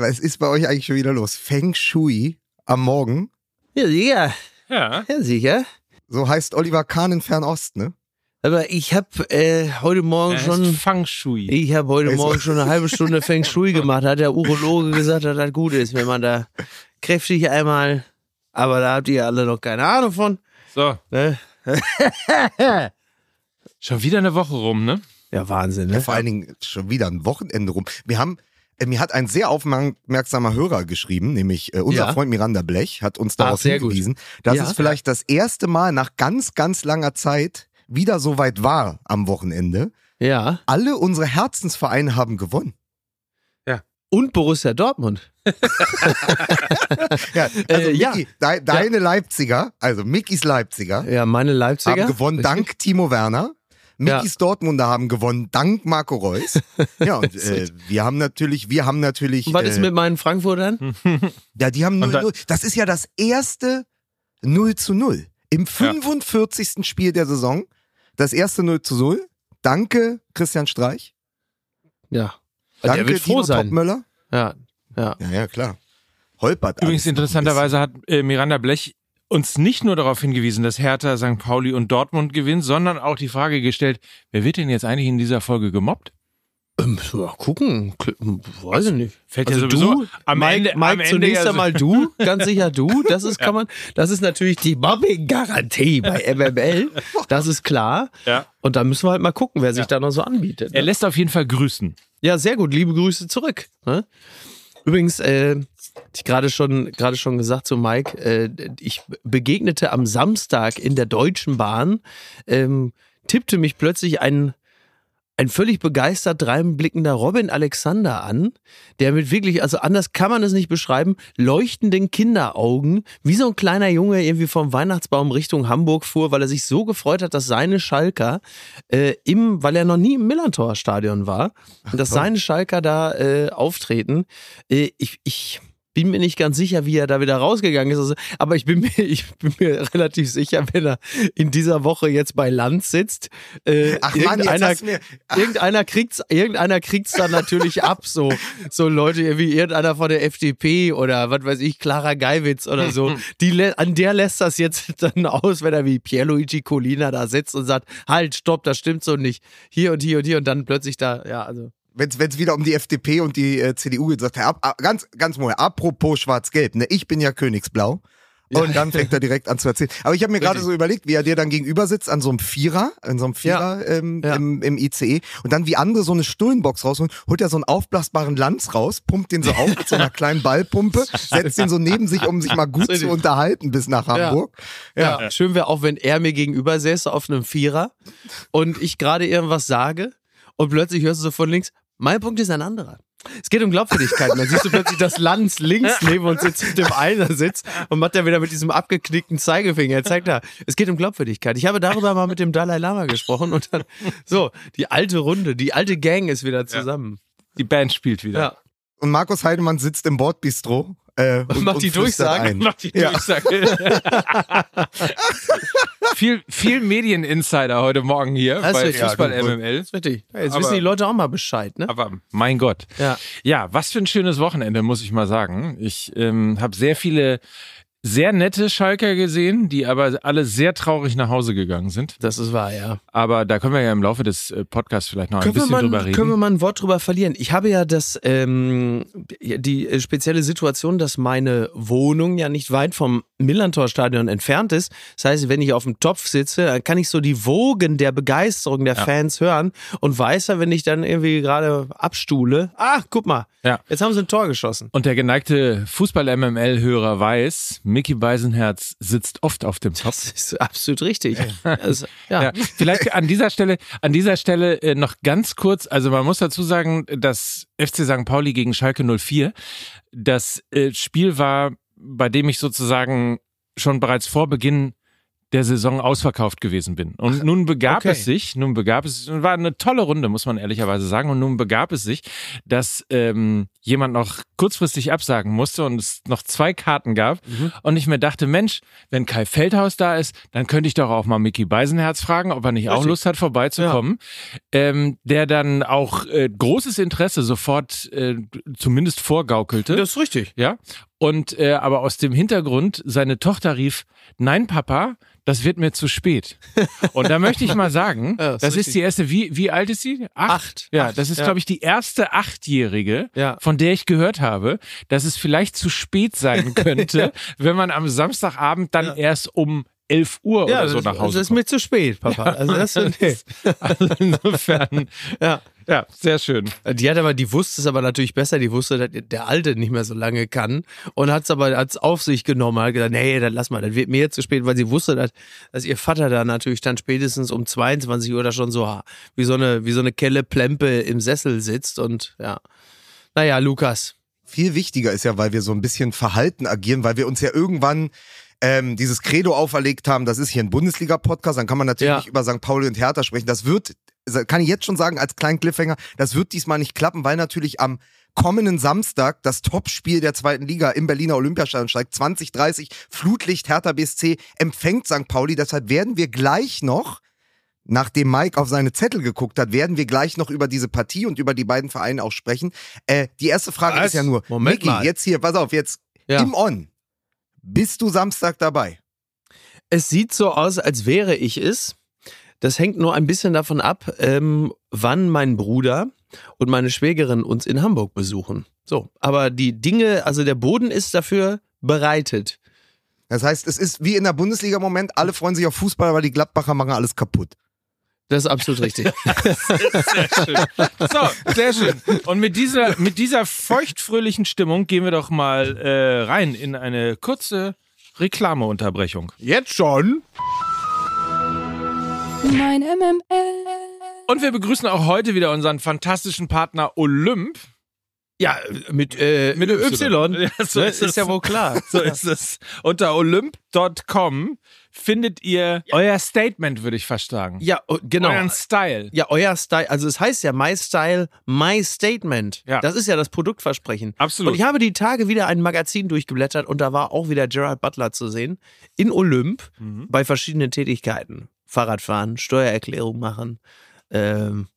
Was ist bei euch eigentlich schon wieder los? Feng Shui am Morgen? Ja, sicher. Ja. Ja, sicher. So heißt Oliver Kahn in Fernost, ne? Aber ich habe äh, heute Morgen Er schon. Fang Shui. Ich habe heute Also- Morgen schon eine halbe Stunde Feng Shui gemacht. Hat der Urologe gesagt, dass das gut ist, wenn man da kräftig einmal. Aber da habt ihr alle noch keine Ahnung von. So, Ne? schon wieder eine Woche rum, ne? Ja, Wahnsinn, ne? Vor allen Dingen schon wieder ein Wochenende rum. Wir haben, mir hat ein sehr aufmerksamer Hörer geschrieben, nämlich äh, unser Ja. Freund Miranda Blech hat uns darauf gut. hingewiesen, dass Ja. es vielleicht das erste Mal nach ganz, ganz langer Zeit wieder so weit war am Wochenende. Ja. Alle unsere Herzensvereine haben gewonnen. Und Borussia Dortmund. Ja, also Äh, ja. Micky, de, deine Leipziger, also Mickys Leipziger, Ja, meine Leipziger. haben gewonnen dank Timo Werner. Mickys Dortmunder haben gewonnen dank Marco Reus. Ja, und äh, wir haben natürlich, wir haben natürlich. Und was äh, ist mit meinen Frankfurtern? Ja, die haben Und 0 Das ist ja das erste 0 zu 0. Im 45. Spiel der Saison. Das erste 0 zu 0. Danke, Christian Streich. Ja. Danke, der wird froh Dino sein. Topmöller. Ja. Ja. Ja, ja, klar. Holpert. Übrigens interessanterweise hat äh, Miranda Blech uns nicht nur darauf hingewiesen, dass Hertha, St. Pauli und Dortmund gewinnen, sondern auch die Frage gestellt, wer wird denn jetzt eigentlich in dieser Folge gemobbt? Ähm, mal gucken. Weiß ich nicht. Fällt Also ja sowieso du, am Mike, Ende, Mike am Ende zunächst ja so- einmal du, ganz sicher du. Das ist, kann man, das ist natürlich die Mobbing-Garantie bei MML. Das ist klar. Ja. Und da müssen wir halt mal gucken, wer sich Ja. da noch so anbietet. Er Ne? lässt auf jeden Fall grüßen. Ja, sehr gut. Liebe Grüße zurück. Ne? Übrigens, äh, ich gerade schon, gerade schon gesagt zu Mike, äh, ich begegnete am Samstag in der Deutschen Bahn, ähm, tippte mich plötzlich ein, ein völlig begeistert dreinblickender Robin Alexander an, der mit wirklich, also anders kann man es nicht beschreiben, leuchtenden Kinderaugen, wie so ein kleiner Junge irgendwie vom Weihnachtsbaum Richtung Hamburg fuhr, weil er sich so gefreut hat, dass seine Schalker äh, im, weil er noch nie im Millantor-Stadion war, und dass toll. seine Schalker da äh, auftreten. Äh, ich, ich bin mir nicht ganz sicher, wie er da wieder rausgegangen ist. Also, aber ich bin, mir, ich bin mir relativ sicher, wenn er in dieser Woche jetzt bei Land sitzt. Äh, Ach Mann, irgendeiner, mir. irgendeiner kriegt's, irgendeiner kriegt's dann natürlich ab, so, so Leute wie irgendeiner von der FDP oder was weiß ich, Clara Geiwitz oder so. Die, an der lässt das jetzt dann aus, wenn er wie Pierluigi Colina da sitzt und sagt, halt, stopp, das stimmt so nicht. Hier und hier und hier und dann plötzlich da, ja, also. Wenn es wieder um die FDP und die äh, CDU geht, sagt er, ab, ab, ganz, ganz mal, apropos Schwarz-Gelb, ne, ich bin ja Königsblau. Und dann fängt er direkt an zu erzählen. Aber ich habe mir gerade so überlegt, wie er dir dann gegenüber sitzt an so einem Vierer, an so einem Vierer ähm, Ja. Im, im ICE und dann wie andere so eine Stullenbox rausholen, holt er so einen aufblasbaren Lanz raus, pumpt den so auf mit so einer kleinen Ballpumpe, setzt den so neben sich, um sich mal gut zu unterhalten bis nach Hamburg. Ja. Schön wäre auch, wenn er mir gegenüber säße auf einem Vierer und ich gerade irgendwas sage und plötzlich hörst du so von links, mein Punkt ist ein anderer. Es geht um Glaubwürdigkeit. Dann siehst du plötzlich, dass Lanz links neben uns sitzt, mit dem einer sitzt und macht er wieder mit diesem abgeknickten Zeigefinger. Er zeigt da, es geht um Glaubwürdigkeit. Ich habe darüber mal mit dem Dalai Lama gesprochen und dann, so, die alte Runde, die alte Gang ist wieder zusammen. Die Band spielt wieder. Ja. Und Markus Heidemann sitzt im Bordbistro äh, und, Macht und die ein. Macht die Ja. Durchsage. viel, viel Medieninsider heute Morgen hier Das bei ist Fußball ja, MML. ist richtig. Ja, jetzt Aber- wissen die Leute auch mal Bescheid, ne? Aber mein Gott. Ja. Ja, was für ein schönes Wochenende, muss ich mal sagen. Ich ähm, habe sehr viele sehr nette Schalker gesehen, die aber alle sehr traurig nach Hause gegangen sind. Das ist wahr, ja. Aber da können wir ja im Laufe des äh, Podcasts vielleicht noch ein Können wir, bisschen mal, drüber reden. können wir mal ein Wort drüber verlieren? Ich habe ja das, ähm, die äh, spezielle Situation, dass meine Wohnung ja nicht weit vom Millantor-Stadion entfernt ist. Das heißt, wenn ich auf dem Topf sitze, dann kann ich so die Wogen der Begeisterung der Ja. Fans hören und weiß ja, wenn ich dann irgendwie gerade abstuhle, ah, guck mal, Ja. jetzt haben sie ein Tor geschossen. Und der geneigte Fußball-MML-Hörer weiß, Mickey Beisenherz sitzt oft auf dem Topf. Das ist absolut richtig. Das, ja. Ja, vielleicht an dieser Stelle, an dieser Stelle äh, noch ganz kurz, also man muss dazu sagen, dass FC St. Pauli gegen Schalke 04, das äh, Spiel war, bei dem ich sozusagen schon bereits vor Beginn der Saison ausverkauft gewesen bin. Und nun begab okay. es sich, nun begab es, war eine tolle Runde, muss man ehrlicherweise sagen. Und nun begab es sich, dass ähm, jemand noch kurzfristig absagen musste und es noch zwei Karten gab. Mhm. Und ich mir dachte, Mensch, wenn Kai Feldhaus da ist, dann könnte ich doch auch mal Mickey Beisenherz fragen, ob er nicht auch. Lust hat, vorbeizukommen. Ähm, der dann auch äh, großes Interesse sofort äh, zumindest vorgaukelte. Das ist richtig. Ja. Und äh, aber aus dem Hintergrund, seine Tochter rief, nein, Papa, das wird mir zu spät. Und da möchte ich mal sagen, Ja, ist das ist richtig. die erste, wie, wie alt ist sie? Acht. Ja, Acht, das ist, ja. glaube ich, die erste Achtjährige, Ja. Von der ich gehört habe, dass es vielleicht zu spät sein könnte, wenn man am Samstagabend dann erst um 11 Uhr Ja, oder so nach Hause das ist mir zu spät, Papa. Also das, nee. Also insofern, ja. ja, sehr schön. Die hat aber, die wusste es aber natürlich besser. Die wusste, dass der Alte nicht mehr so lange kann und hat es aber als auf sich genommen. Hat gesagt, nee, dann lass mal, das wird mir jetzt zu spät, weil sie wusste, dass, dass ihr Vater da natürlich dann spätestens um 22 Uhr da schon so wie so eine, wie so eine Kelle Plempe im Sessel sitzt und ja. Naja, Lukas. Viel wichtiger ist ja, weil wir so ein bisschen verhalten agieren, weil wir uns ja irgendwann ähm, dieses Credo auferlegt haben, das ist hier ein Bundesliga-Podcast, dann kann man natürlich Ja. über St. Pauli und Hertha sprechen. Das wird, kann ich jetzt schon sagen, als kleinen Cliffhanger, das wird diesmal nicht klappen, weil natürlich am kommenden Samstag das Topspiel der zweiten Liga im Berliner Olympiastadion steigt. 2030, Flutlicht Hertha BSC empfängt St. Pauli. Deshalb werden wir gleich noch nachdem Mike auf seine Zettel geguckt hat, werden wir gleich noch über diese Partie und über die beiden Vereine auch sprechen. Äh, die erste Frage Was? ist ja nur, Moment Micky, mal. jetzt hier, pass auf, jetzt Ja. im On. Bist du Samstag dabei? Es sieht so aus, als wäre ich es. Das hängt nur ein bisschen davon ab, ähm, wann mein Bruder und meine Schwägerin uns in Hamburg besuchen. So, aber die Dinge, also der Boden ist dafür bereitet. Das heißt, es ist wie in der Bundesliga im Moment, alle freuen sich auf Fußball, aber die Gladbacher machen alles kaputt. Das ist absolut richtig. So, sehr schön. Und mit dieser, mit dieser feuchtfröhlichen Stimmung gehen wir doch mal äh, rein in eine kurze Reklameunterbrechung. Jetzt schon? Mein MML. Und wir begrüßen auch heute wieder unseren fantastischen Partner Olymp. Ja, mit, äh, mit Y. Ja, so ne? ist ist, es. ja wohl klar. So ist es. Unter olymp.com findet ihr euer Statement, würde ich fast sagen. Ja, oh, genau. Euren Style. Ja, euer Style, also es heißt ja My Style, My Statement. Ja. Das ist ja das Produktversprechen. Absolut. Und ich habe die Tage wieder ein Magazin durchgeblättert und da war auch wieder Gerard Butler zu sehen. In Olymp Mhm. bei verschiedenen Tätigkeiten. Fahrradfahren, Steuererklärung machen, ähm,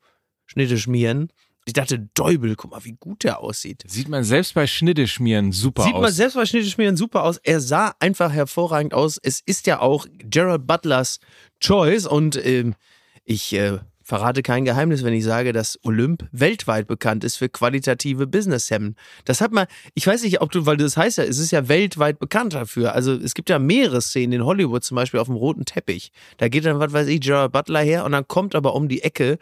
Schnitte schmieren. Ich dachte, Däubel, guck mal, wie gut der aussieht. Sieht man selbst bei Schnitteschmieren super Sieht aus. man selbst bei Schnitte schmieren super aus. Er sah einfach hervorragend aus. Es ist ja auch Gerald Butlers Choice und ähm, ich äh, verrate kein Geheimnis, wenn ich sage, dass Olymp weltweit bekannt ist für qualitative Businesshemden. Das hat man, ich weiß nicht, ob du, weil das heißt ja, es ist ja weltweit bekannt dafür. Also es gibt ja mehrere Szenen in Hollywood, zum Beispiel auf dem roten Teppich. Da geht dann, was weiß ich, Gerald Butler her und dann kommt aber um die Ecke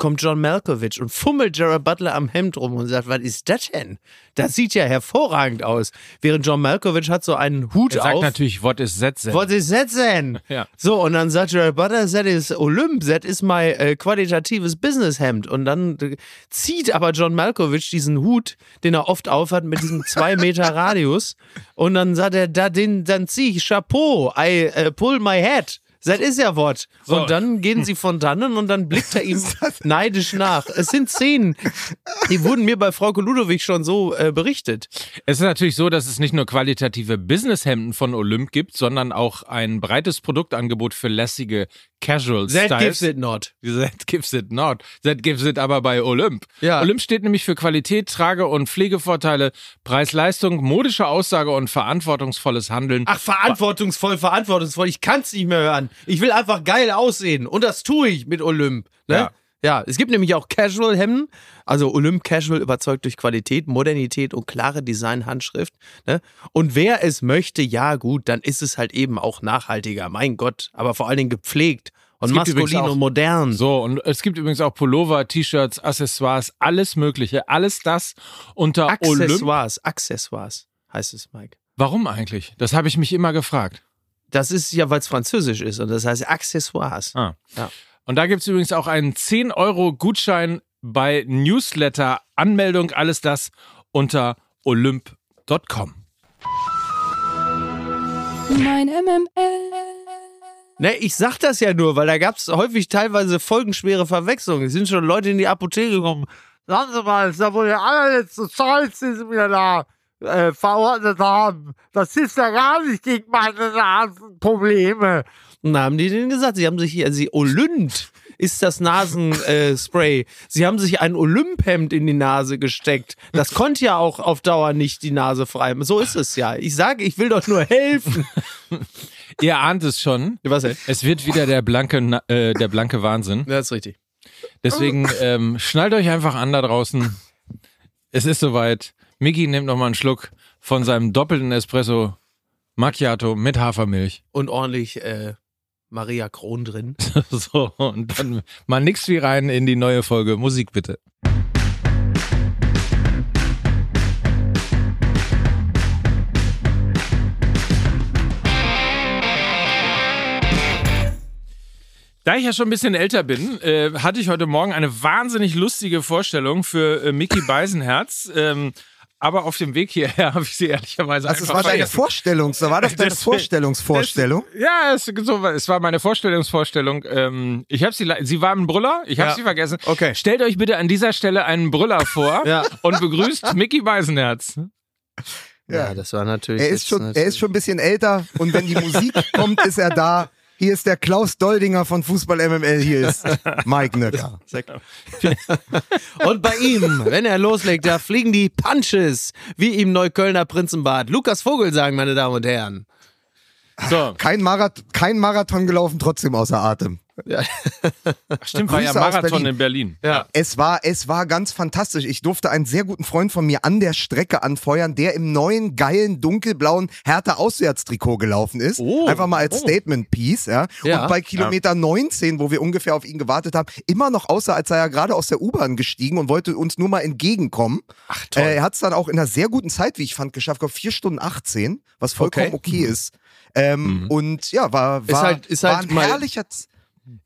kommt John Malkovich und fummelt Gerard Butler am Hemd rum und sagt, was ist das denn? Das sieht ja hervorragend aus. Während John Malkovich hat so einen Hut er sagt auf. natürlich, what is that then? Was ist das denn? Ja. So, und dann sagt Gerard Butler, das ist Olymp, das ist mein äh, qualitatives Businesshemd. Und dann äh, zieht aber John Malkovich diesen Hut, den er oft aufhat, mit diesem zwei Meter Radius. Und dann sagt er, da, den, dann zieh ich Chapeau, I äh, pull my hat. Das ist ja Wort. So. Und dann gehen sie von dannen und dann blickt er ihm neidisch nach. Es sind Szenen, die wurden mir bei Frau Ludowig schon so äh, berichtet. Es ist natürlich so, dass es nicht nur qualitative Businesshemden von Olymp gibt, sondern auch ein breites Produktangebot für lässige Casual That Styles. gives it not. That gives it not. That gives it aber bei Olymp. Ja. Olymp steht nämlich für Qualität, Trage- und Pflegevorteile, Preis-Leistung, modische Aussage und verantwortungsvolles Handeln. Ach, verantwortungsvoll, verantwortungsvoll. Ich kann's nicht mehr hören. Ich will einfach geil aussehen. Und das tue ich mit Olymp. Ne? Ja. Ja. es gibt nämlich auch Casual-Hemden. Also Olymp Casual überzeugt durch Qualität, Modernität und klare Design-Handschrift. Ne? Und wer es möchte, ja gut, dann ist es halt eben auch nachhaltiger. Mein Gott. Aber vor allen Dingen gepflegt und maskulin und modern. So, und es gibt übrigens auch Pullover, T-Shirts, Accessoires, alles Mögliche. Alles das unter Olymp. Accessoires, Accessoires heißt es, Mike. Warum eigentlich? Das habe ich mich immer gefragt. Das ist ja, weil es französisch ist und das heißt Accessoires. Ah. Ja. Und da gibt es übrigens auch einen 10-Euro-Gutschein bei Newsletter, Anmeldung, alles das unter olymp.com. Mein MML. Ne, ich sag das ja nur, weil da gab es häufig teilweise folgenschwere Verwechslungen. Es sind schon Leute in die Apotheke gekommen. Sagen Sie mal, ist ja wohl der allerletzte Scheiß, den Sie mir da äh, verordnet haben. Das hilft ja gar nicht gegen meine Nasenprobleme. Und dann haben die denen gesagt, sie haben sich hier, sie Olynt ist das Nasenspray. Äh, sie haben sich ein Olymphemd in die Nase gesteckt. Das konnte ja auch auf Dauer nicht die Nase frei. So ist es ja. Ich sage, ich will doch nur helfen. Ihr ahnt es schon. Was denn? Es wird wieder der blanke, äh, der blanke Wahnsinn. Das ist richtig. Deswegen ähm, schnallt euch einfach an da draußen. Es ist soweit. Mickey nimmt noch mal einen Schluck von seinem doppelten Espresso Macchiato mit Hafermilch. Und ordentlich äh, Maria Kron drin. So, und dann mal nix wie rein in die neue Folge. Musik bitte. Da ich ja schon ein bisschen älter bin, äh, hatte ich heute Morgen eine wahnsinnig lustige Vorstellung für äh, Mickey Beisenherz. Ähm, aber auf dem Weg hierher habe ich sie ehrlicherweise Also es war deine vergessen. Vorstellung, so war das deine Deswegen- Vorstellungsvorstellung? Ja, es, so, war- es war meine Vorstellungsvorstellung. Ähm, ich habe sie, sie war ein Brüller, ich habe Ja. sie vergessen. Okay. Stellt euch bitte an dieser Stelle einen Brüller vor Ja. und begrüßt Mickey Beisenherz. Ja, das war natürlich. Er ist schon, er natürlich- ist schon ein bisschen älter und wenn die Musik kommt, ist er da. Hier ist der Klaus Doldinger von Fußball MML, hier ist Mike Nöcker. Und bei ihm, wenn er loslegt, da fliegen die Punches, wie im Neuköllner Prinzenbad. Lukas Vogelsang, meine Damen und Herren. So, Kein, Marath kein Marathon gelaufen, trotzdem außer Atem. Stimmt, war ja Marathon Berlin. in Berlin. Ja. Es war, es war ganz fantastisch. Ich durfte einen sehr guten Freund von mir an der Strecke anfeuern, der im neuen, geilen, dunkelblauen Hertha-Auswärtstrikot gelaufen ist. Oh. Einfach mal als Oh. Statement-Piece. Ja. Ja. Und bei Kilometer 19, wo wir ungefähr auf ihn gewartet haben, immer noch aussah, als sei er gerade aus der U-Bahn gestiegen und wollte uns nur mal entgegenkommen. Ach, toll. Äh, er hat es dann auch in einer sehr guten Zeit, wie ich fand, geschafft. Auf 4 Stunden 18, was vollkommen Okay. okay, ist. Ähm, Und ja, war, war, halt- ist war halt ein mal- herrlicher... Z-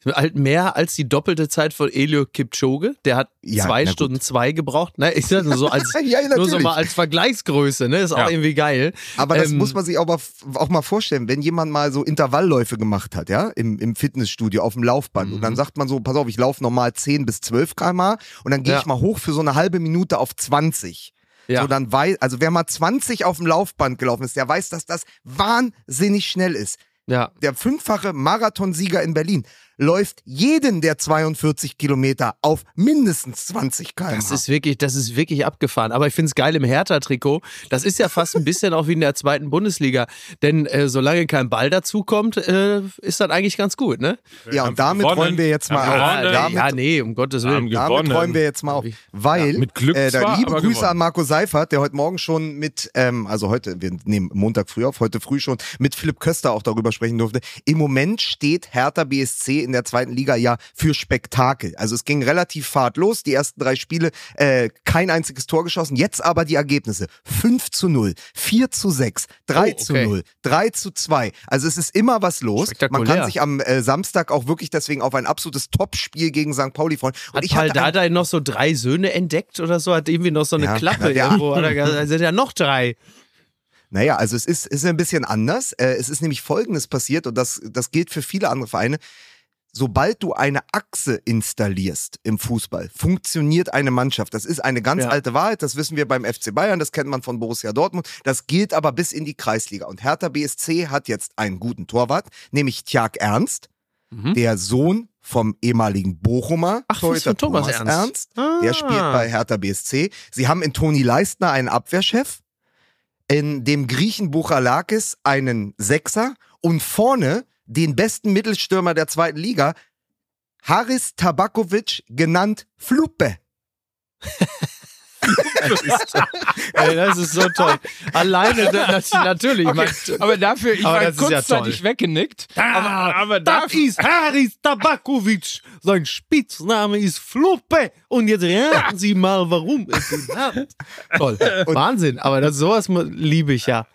Halt mehr als die doppelte Zeit von Elio Kipchoge. Der hat Ja, zwei. Stunden zwei gebraucht. Ne, ich sag nur so als, Ja, ja, nur so mal als Vergleichsgröße. Ne, ist auch irgendwie geil. Aber das Ähm, muss man sich auch mal, auch mal vorstellen, wenn jemand mal so Intervallläufe gemacht hat, ja, im, im Fitnessstudio, auf dem Laufband. Und Mhm. dann sagt man so, pass auf, ich laufe normal 10 bis 12 km und dann gehe ich mal hoch für so eine halbe Minute auf 20. Ja. So, dann weiß, also wer mal 20 auf dem Laufband gelaufen ist, der weiß, dass das wahnsinnig schnell ist. Ja. Der fünffache Marathonsieger in Berlin läuft jeden der 42 Kilometer auf mindestens 20 km. Das ist wirklich, das ist wirklich abgefahren. Aber ich finde es geil im Hertha-Trikot. Das ist ja fast ein bisschen auch wie in der zweiten Bundesliga. Denn äh, solange kein Ball dazukommt, äh, ist das eigentlich ganz gut, ne? ja, und damit gewonnen. räumen wir jetzt mal auf. gewonnen. Damit ja, nee, um Gottes Haben Willen. gewonnen. Damit räumen wir jetzt mal auf. Weil, Ja, mit Glück äh, da zwar, liebe Grüße gewonnen. an Marco Seifert, der heute Morgen schon mit, ähm, also heute, wir nehmen Montag früh auf, heute früh schon mit Philipp Köster auch darüber sprechen durfte. Im Moment steht Hertha BSC in der zweiten Liga ja für Spektakel. Also es ging relativ fad los, die ersten drei Spiele, äh, kein einziges Tor geschossen. Jetzt aber die Ergebnisse. 5 zu 0, 4 zu 6, 3 Oh, zu okay. 0, 3 zu 2. Also es ist immer was los. Man kann sich am äh, Samstag auch wirklich deswegen auf ein absolutes Topspiel gegen St. Pauli freuen. Und Hat ich ein- Paldada noch so drei Söhne entdeckt oder so? Hat irgendwie noch so eine Ja, Klappe ja. irgendwo? Hat er gesagt, es sind ja noch drei. Naja, also es ist, ist ein bisschen anders. Äh, es ist nämlich Folgendes passiert und das, das gilt für viele andere Vereine. Sobald du eine Achse installierst im Fußball, funktioniert eine Mannschaft. Das ist eine ganz Ja. alte Wahrheit. Das wissen wir beim FC Bayern, das kennt man von Borussia Dortmund. Das gilt aber bis in die Kreisliga. Und Hertha BSC hat jetzt einen guten Torwart, nämlich Tjag Ernst, Mhm. der Sohn vom ehemaligen Bochumer Ach, ist von Thomas Ernst. Der Ah. spielt bei Hertha BSC. Sie haben in Toni Leistner einen Abwehrchef, in dem Griechen Buchalakis einen Sechser und vorne den besten Mittelstürmer der zweiten Liga, Haris Tabakovic, genannt Fluppe. Ey, das ist so toll. Alleine, das, natürlich. Okay, man- aber dafür, ich Aber war ist ja kurzzeitig toll. weggenickt. aber, aber das dafür, ist Haris Tabakovic. Sein Spitzname ist Fluppe. Und jetzt raten Sie mal, warum es ihn hat. Toll. Wahnsinn. Aber das, sowas liebe ich ja.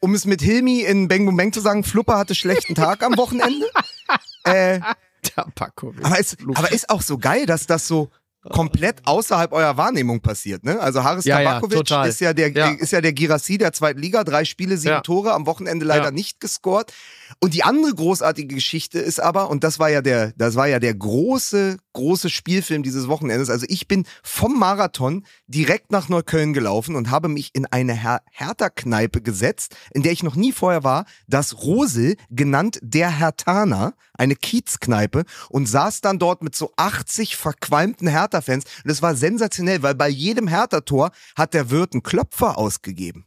Um es mit Hilmi in Beng Boom Beng zu sagen, Fluppe hatte schlechten Tag am Wochenende. äh, Tabakovic. aber, es, aber ist auch so geil, dass das so komplett außerhalb eurer Wahrnehmung passiert. Ne? Also Haris Ja, ja, Tabakovic total. ist ja der Ja. ist ja der Girassi der zweiten Liga, drei Spiele, sieben Ja. Tore, am Wochenende leider Ja. nicht gescored. Und die andere großartige Geschichte ist aber, und das war ja der, das war ja der große, große Spielfilm dieses Wochenendes. Also ich bin vom Marathon direkt nach Neukölln gelaufen und habe mich in eine Her Hertha-Kneipe gesetzt, in der ich noch nie vorher war, das Rosel, genannt der Hertaner, eine Kiezkneipe, und saß dann dort mit so 80 verqualmten Hertha-Fans. Und das war sensationell, weil bei jedem Hertha-Tor hat der Wirt einen Klopfer ausgegeben.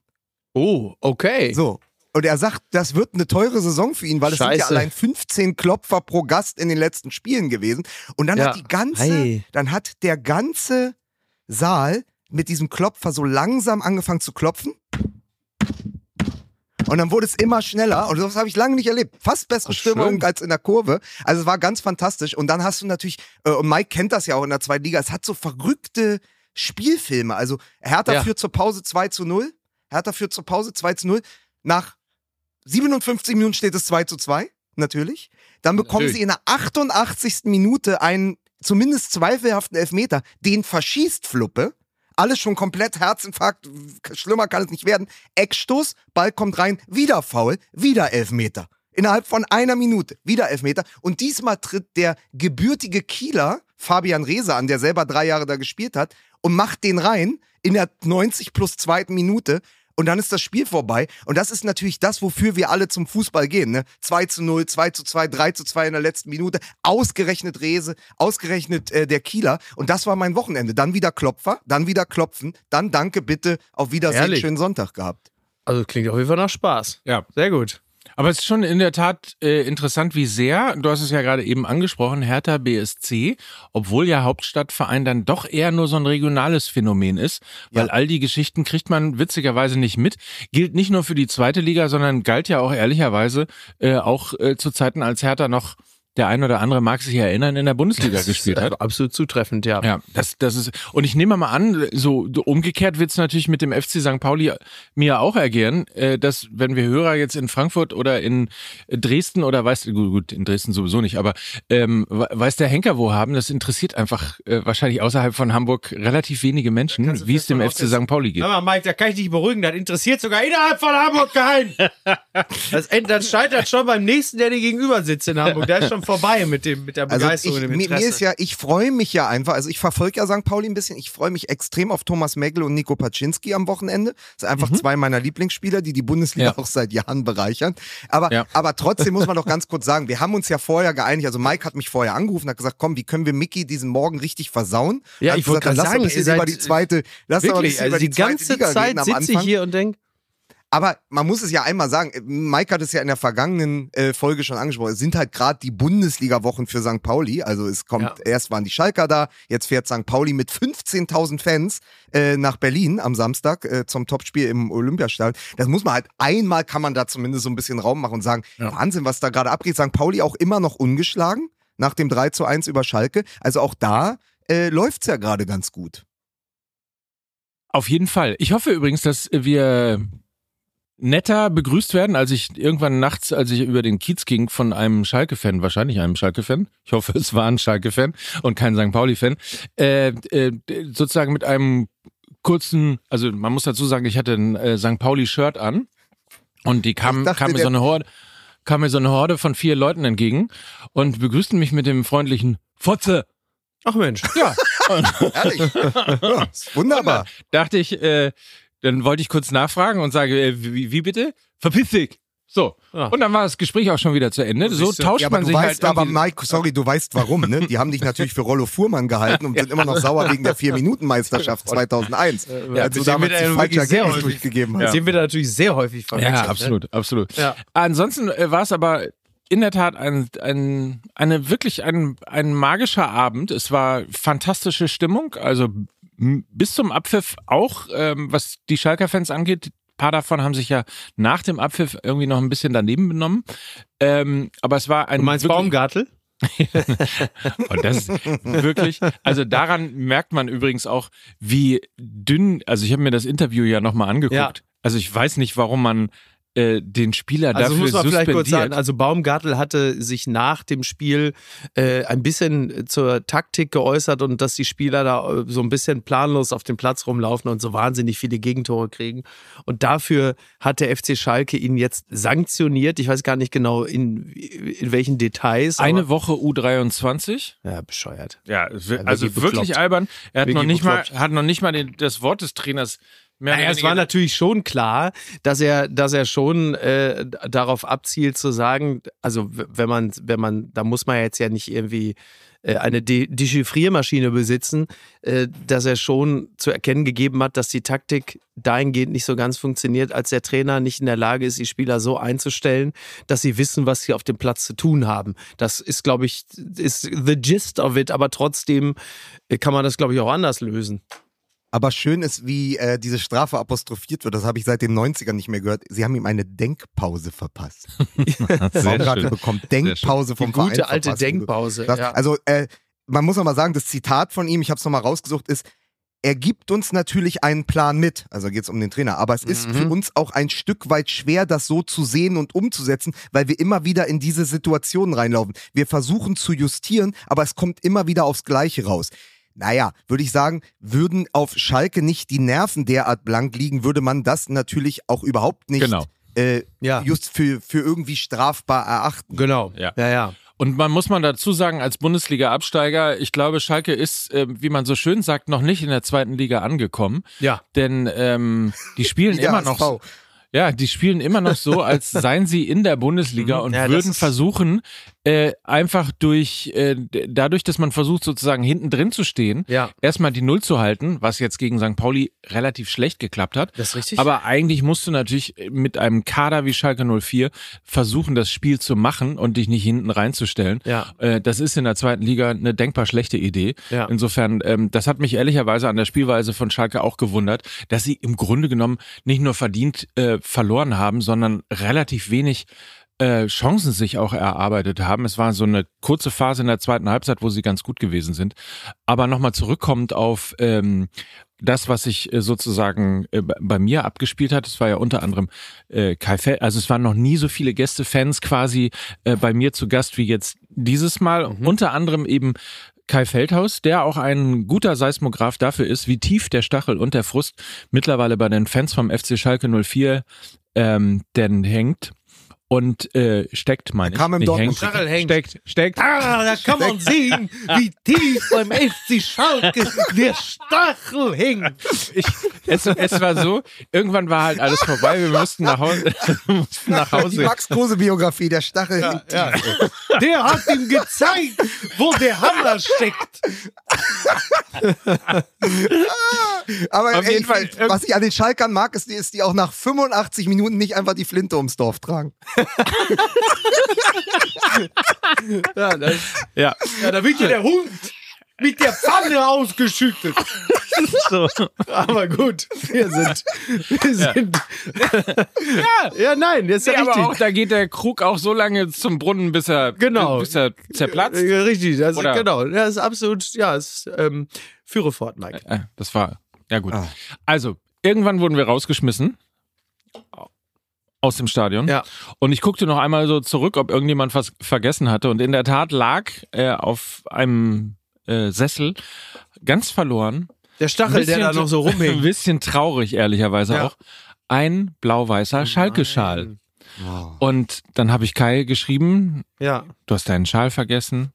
Oh, okay. So. Und er sagt, das wird eine teure Saison für ihn, weil es sind ja allein 15 Klopfer pro Gast in den letzten Spielen gewesen. Und dann Ja. hat die ganze, Ei. dann hat der ganze Saal mit diesem Klopfer so langsam angefangen zu klopfen. Und dann wurde es immer schneller und das habe ich lange nicht erlebt. Fast bessere Ach, Stimmung schön. als in der Kurve. Also es war ganz fantastisch. Und dann hast du natürlich, äh, und Mike kennt das ja auch in der zweiten Liga, es hat so verrückte Spielfilme. Also Hertha Ja. führt zur Pause 2 zu 0. Hertha führt zur Pause 2 zu 0. Nach 57 Minuten steht es 2 zu 2, natürlich. Dann bekommen Natürlich. sie in der 88. Minute einen zumindest zweifelhaften Elfmeter. Den verschießt Fluppe. Alles schon komplett Herzinfarkt. Schlimmer kann es nicht werden. Eckstoß, Ball kommt rein, wieder Foul, wieder Elfmeter. Innerhalb von einer Minute wieder Elfmeter. Und diesmal tritt der gebürtige Kieler, Fabian Reese, an, der selber drei Jahre da gespielt hat, und macht den rein in der 90 plus zweiten Minute. Und dann ist das Spiel vorbei. Und das ist natürlich das, wofür wir alle zum Fußball gehen. Ne? 2 zu 0, 2 zu 2, 3 zu 2 in der letzten Minute. Ausgerechnet Rese, ausgerechnet äh, der Kieler. Und das war mein Wochenende. Dann wieder Klopfer, dann wieder Klopfen, dann danke bitte, auf Wiedersehen, Ehrlich? schönen Sonntag gehabt. Also klingt auf jeden Fall nach Spaß. Ja. Sehr gut. Aber es ist schon in der Tat äh, interessant, wie sehr, du hast es ja gerade eben angesprochen, Hertha BSC, obwohl ja Hauptstadtverein dann doch eher nur so ein regionales Phänomen ist, weil Ja. all die Geschichten kriegt man witzigerweise nicht mit. Gilt nicht nur für die zweite Liga, sondern galt ja auch ehrlicherweise äh, auch äh, zu Zeiten, als Hertha noch der ein oder andere mag sich erinnern, in der Bundesliga gespielt hat. Äh, Absolut zutreffend, ja. Ja, das, das ist, und ich nehme mal an, so so umgekehrt wird es natürlich mit dem FC St. Pauli mir auch ergehen, äh, dass wenn wir Hörer jetzt in Frankfurt oder in Dresden oder weiß, gut, gut in Dresden sowieso nicht, aber ähm, we- weiß der Henker wo haben, das interessiert einfach äh, wahrscheinlich außerhalb von Hamburg relativ wenige Menschen, wie es dem FC St. Pauli geht. Hör mal, Mike, da kann ich dich beruhigen. Das interessiert sogar innerhalb von Hamburg keinen. Das, das scheitert schon beim nächsten, der dir gegenüber sitzt in Hamburg. Der ist schon vorbei mit, dem, mit der Also Begeisterung ich, und dem mir, mir ist ja, ich freue mich ja einfach, also ich verfolge ja St. Pauli ein bisschen, ich freue mich extrem auf Thomas Megel und Nico Paczynski am Wochenende. Das sind einfach zwei meiner Lieblingsspieler, die die Bundesliga Mhm. Ja. auch seit Jahren bereichern. Aber, Ja. aber trotzdem muss man doch ganz kurz sagen, wir haben uns ja vorher geeinigt, also Mike hat mich vorher angerufen, hat gesagt, komm, wie können wir Mickey diesen Morgen richtig versauen? Ja, Hat ich wollte gerade lass sagen, ein bisschen ihr über die zweite, lass Wirklich, bisschen also über die die zweite ganze Zeit sitze ich Anfang. hier und denke, Aber man muss es ja einmal sagen, Mike hat es ja in der vergangenen äh, Folge schon angesprochen, es sind halt gerade die Bundesliga-Wochen für St. Pauli. Also es kommt, Ja. erst waren die Schalker da, jetzt fährt St. Pauli mit 15.000 Fans äh, nach Berlin am Samstag äh, zum Topspiel im Olympiastadion. Das muss man halt, einmal kann man da zumindest so ein bisschen Raum machen und sagen, Ja. Wahnsinn, was da gerade abgeht. St. Pauli auch immer noch ungeschlagen nach dem 3 zu 1 über Schalke. Also auch da äh, läuft's ja gerade ganz gut. Auf jeden Fall. Ich hoffe übrigens, dass wir netter begrüßt werden, als ich irgendwann nachts, als ich über den Kiez ging, von einem Schalke-Fan, wahrscheinlich einem Schalke-Fan, ich hoffe, es war ein Schalke-Fan und kein St. Pauli-Fan, äh, äh, sozusagen mit einem kurzen, also man muss dazu sagen, ich hatte ein äh, St. Pauli-Shirt an und die kam, dachte, kam mir so eine Horde, kam mir so eine Horde von vier Leuten entgegen und begrüßten mich mit dem freundlichen Fotze. ach Mensch, Ja. Ehrlich. ja, wunderbar. dachte ich, äh, dann wollte ich kurz nachfragen und sage, äh, wie, wie bitte? Verpiss dich. So. Ja. Und dann war das Gespräch auch schon wieder zu Ende. So tauscht Ja, man du sich weißt, halt aber Mike, sorry, du weißt warum, ne? Die haben dich natürlich für Rollo Fuhrmann gehalten und sind immer noch sauer wegen der Vier-Minuten-Meisterschaft 2001. Ja, als du das sehen damals wir die da falsche wirklich sehr Ergebnis häufig. durchgegeben Das hast. sehen wir da natürlich sehr häufig verwechselt. Ja, ne? absolut, absolut. Ja. Ansonsten äh, war es aber in der Tat ein, ein, eine wirklich ein, ein magischer Abend. Es war fantastische Stimmung, also bis zum Abpfiff auch, ähm, was die Schalker-Fans angeht. Ein paar davon haben sich ja nach dem Abpfiff irgendwie noch ein bisschen daneben benommen. Ähm, aber es war ein Du meinst Baumgartel? Und das wirklich, also daran merkt man übrigens auch, wie dünn, also ich habe mir das Interview ja nochmal angeguckt. Ja. Also ich weiß nicht, warum man äh, den Spieler Also dafür muss man vielleicht kurz suspendiert. sagen, also Baumgartel hatte sich nach dem Spiel äh, ein bisschen zur Taktik geäußert und dass die Spieler da äh, so ein bisschen planlos auf dem Platz rumlaufen und so wahnsinnig viele Gegentore kriegen. Und dafür hat der FC Schalke ihn jetzt sanktioniert. Ich weiß gar nicht genau in, in welchen Details. Eine Woche U23. ja, bescheuert. Ja, also wirklich albern. Er hat Wirklich noch nicht mal, bekloppt. hat noch nicht mal den, das Wort des Trainers Naja, es war natürlich schon klar, dass er, dass er schon äh, darauf abzielt zu sagen, also wenn man, wenn man, da muss man jetzt ja nicht irgendwie äh, eine De Dechiffriermaschine besitzen, äh, dass er schon zu erkennen gegeben hat, dass die Taktik dahingehend nicht so ganz funktioniert, als der Trainer nicht in der Lage ist, die Spieler so einzustellen, dass sie wissen, was sie auf dem Platz zu tun haben. Das ist, glaube ich, ist the gist of it, aber trotzdem äh, kann man das, glaube ich, auch anders lösen. Aber schön ist, wie äh, diese Strafe apostrophiert wird. Das habe ich seit den 90ern nicht mehr gehört. Sie haben ihm eine Denkpause verpasst. Baumgartel bekommt Denkpause vom Die gute Verein alte verpasst. Denkpause. Das, ja. Also, äh, man muss noch mal sagen, das Zitat von ihm, ich habe es nochmal rausgesucht, ist, er gibt uns natürlich einen Plan mit, also geht es um den Trainer, aber es ist Mhm. für uns auch ein Stück weit schwer, das so zu sehen und umzusetzen, weil wir immer wieder in diese Situationen reinlaufen. Wir versuchen zu justieren, aber es kommt immer wieder aufs Gleiche raus. Naja, würde ich sagen, würden auf Schalke nicht die Nerven derart blank liegen, würde man das natürlich auch überhaupt nicht Genau. äh, Ja. just für, für irgendwie strafbar erachten. Genau. Ja. ja, ja. Und man muss man dazu sagen, als Bundesliga-Absteiger, ich glaube, Schalke ist, äh, wie man so schön sagt, noch nicht in der zweiten Liga angekommen. Ja. Denn ähm, die spielen immer noch HSV. Ja, die spielen immer noch so, als seien sie in der Bundesliga und Ja, würden versuchen, äh, einfach durch, äh, dadurch, dass man versucht, sozusagen hinten drin zu stehen, Ja. erstmal die Null zu halten, was jetzt gegen St. Pauli relativ schlecht geklappt hat. Das ist richtig. Aber eigentlich musst du natürlich mit einem Kader wie Schalke 04 versuchen, das Spiel zu machen und dich nicht hinten reinzustellen. Ja. Äh, das ist in der zweiten Liga eine denkbar schlechte Idee. Ja. Insofern, ähm, das hat mich ehrlicherweise an der Spielweise von Schalke auch gewundert, dass sie im Grunde genommen nicht nur verdient äh, verloren haben, sondern relativ wenig äh, Chancen sich auch erarbeitet haben. Es war so eine kurze Phase in der zweiten Halbzeit, wo sie ganz gut gewesen sind. Aber nochmal zurückkommend auf ähm, das, was sich äh, sozusagen äh, bei- mir abgespielt hat, es war ja unter anderem äh, Kai Fel also es waren noch nie so viele Gästefans quasi äh, bei mir zu Gast wie jetzt dieses Mal. Unter anderem eben Kai Feldhaus, der auch ein guter Seismograph dafür ist, wie tief der Stachel und der Frust mittlerweile bei den Fans vom FC Schalke 04 ähm, denn hängt und äh, steckt, meine ich. kam im Nicht Dortmund- hängt. Stachel hängt. Steckt, steckt. Ah, da kann man sehen, wie tief beim FC Schalke der Stachel hängt. Ich, es, es war so, irgendwann war halt alles vorbei, wir mussten nach Hause. mussten nach Die Hause. Max Kruse Biografie, der Stachel hängt ja. tief. ey. Der hat ihm gezeigt, wo der Hammer steckt. Aber Auf ey, jeden Fall. was ich an den Schalkern mag, ist, ist die auch nach 85 Minuten nicht einfach die Flinte ums Dorf tragen. Ja, das, Ja, ja, da wird ja der Hund mit der Pfanne ausgeschüttet. so. Aber gut, wir sind, wir sind. Ja, ja nein, das ist Nee, ja aber auch, richtig. da geht der Krug auch so lange zum Brunnen, bis er, Genau. bis er zerplatzt. Ja, richtig, das ist, Oder- genau. Das ist absolut, ja, es, ähm, führe fort, Mike. Äh, Das war, ja gut. Ah. Also, irgendwann wurden wir rausgeschmissen. Aus dem Stadion. Ja. Und ich guckte noch einmal so zurück, ob irgendjemand was vergessen hatte. Und in der Tat lag äh, auf einem äh, Sessel ganz verloren. Der Stachel, der da noch so Ein rumhängt. bisschen traurig, ehrlicherweise Ja. auch. Ein blau-weißer Schalke-Schal. Und dann habe ich Kai geschrieben, Ja. du hast deinen Schal vergessen.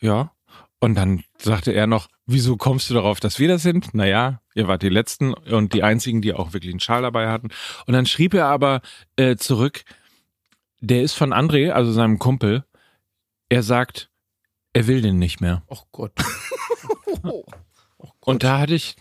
Ja. Und dann sagte er noch, wieso kommst du darauf, dass wir das sind? Naja, ihr wart die Letzten und die Einzigen, die auch wirklich einen Schal dabei hatten. Und dann schrieb er aber äh, zurück, der ist von André, also seinem Kumpel. Er sagt, er will den nicht mehr. Oh Gott. Und da hatte ich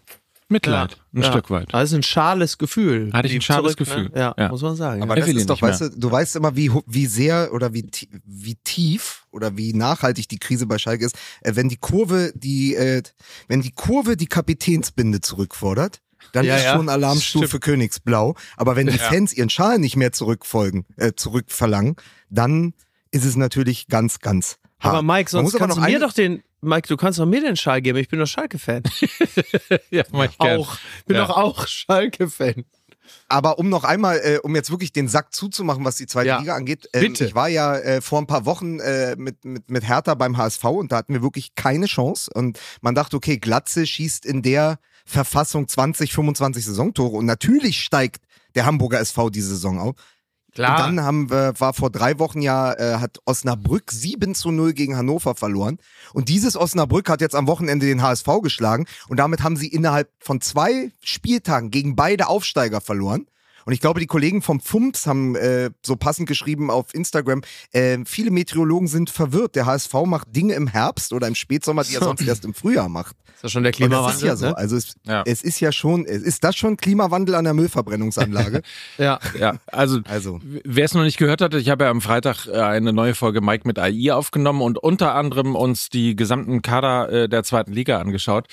Mitleid, ein Ja. Stück weit. Das ist ein schales Gefühl. Hatte ich ein schales zurück, Gefühl. Ne? Ja, Ja. muss man sagen. Aber Er das ihn ist doch, weißt du, du weißt immer, wie, wie sehr oder wie, wie tief oder wie nachhaltig die Krise bei Schalke ist, äh, wenn die Kurve die, äh, wenn die Kurve die Kapitänsbinde zurückfordert. Dann Ja, ist ja. schon Alarmstufe Königsblau. Aber wenn die Fans ihren Schal nicht mehr zurückfolgen, äh, zurückverlangen, dann ist es natürlich ganz, ganz hart. aber Mike, sonst kannst du mir doch den, Mike, du kannst doch mir den Schal geben. Ich bin doch Schalke-Fan. Ja, mach ich gern. Auch. Bin Ja. doch auch Schalke-Fan. Aber um noch einmal, äh, um jetzt wirklich den Sack zuzumachen, was die zweite Ja. Liga angeht, ähm, Bitte. ich war ja äh, vor ein paar Wochen äh, mit, mit, mit Hertha beim HSV und da hatten wir wirklich keine Chance. Und man dachte, okay, Glatze schießt in der Verfassung 20, 25 Saisontore und natürlich steigt der Hamburger SV diese Saison auf. Klar. Und dann haben wir, war vor drei Wochen ja, äh, hat Osnabrück 7 zu 0 gegen Hannover verloren. Und dieses Osnabrück hat jetzt am Wochenende den HSV geschlagen. Und damit haben sie innerhalb von zwei Spieltagen gegen beide Aufsteiger verloren. Und ich glaube, die Kollegen vom FUMPS haben äh, so passend geschrieben auf Instagram, äh, viele Meteorologen sind verwirrt. Der HSV macht Dinge im Herbst oder im Spätsommer, die er sonst erst im Frühjahr macht. ist das schon der Und das Klimawandel? ist ja so. ne? Also es, Ja. es ist ja schon, es ist das schon Klimawandel an der Müllverbrennungsanlage? Ja. Ja, also Also. Wer es noch nicht gehört hatte, ich habe ja am Freitag äh, eine neue Folge Mike mit AI aufgenommen und unter anderem uns die gesamten Kader äh, der zweiten Liga angeschaut.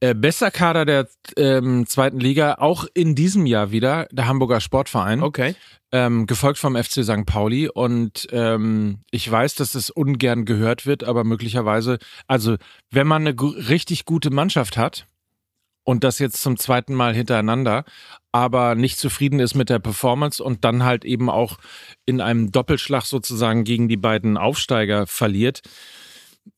Äh, bester Kader der ähm, zweiten Liga, auch in diesem Jahr wieder, der Hamburger Sportverein, Okay. ähm, gefolgt vom FC St. Pauli. Und ähm, ich weiß, dass es ungern gehört wird, aber möglicherweise, also wenn man eine richtig gute Mannschaft hat, und das jetzt zum zweiten Mal hintereinander, aber nicht zufrieden ist mit der Performance und dann halt eben auch in einem Doppelschlag sozusagen gegen die beiden Aufsteiger verliert,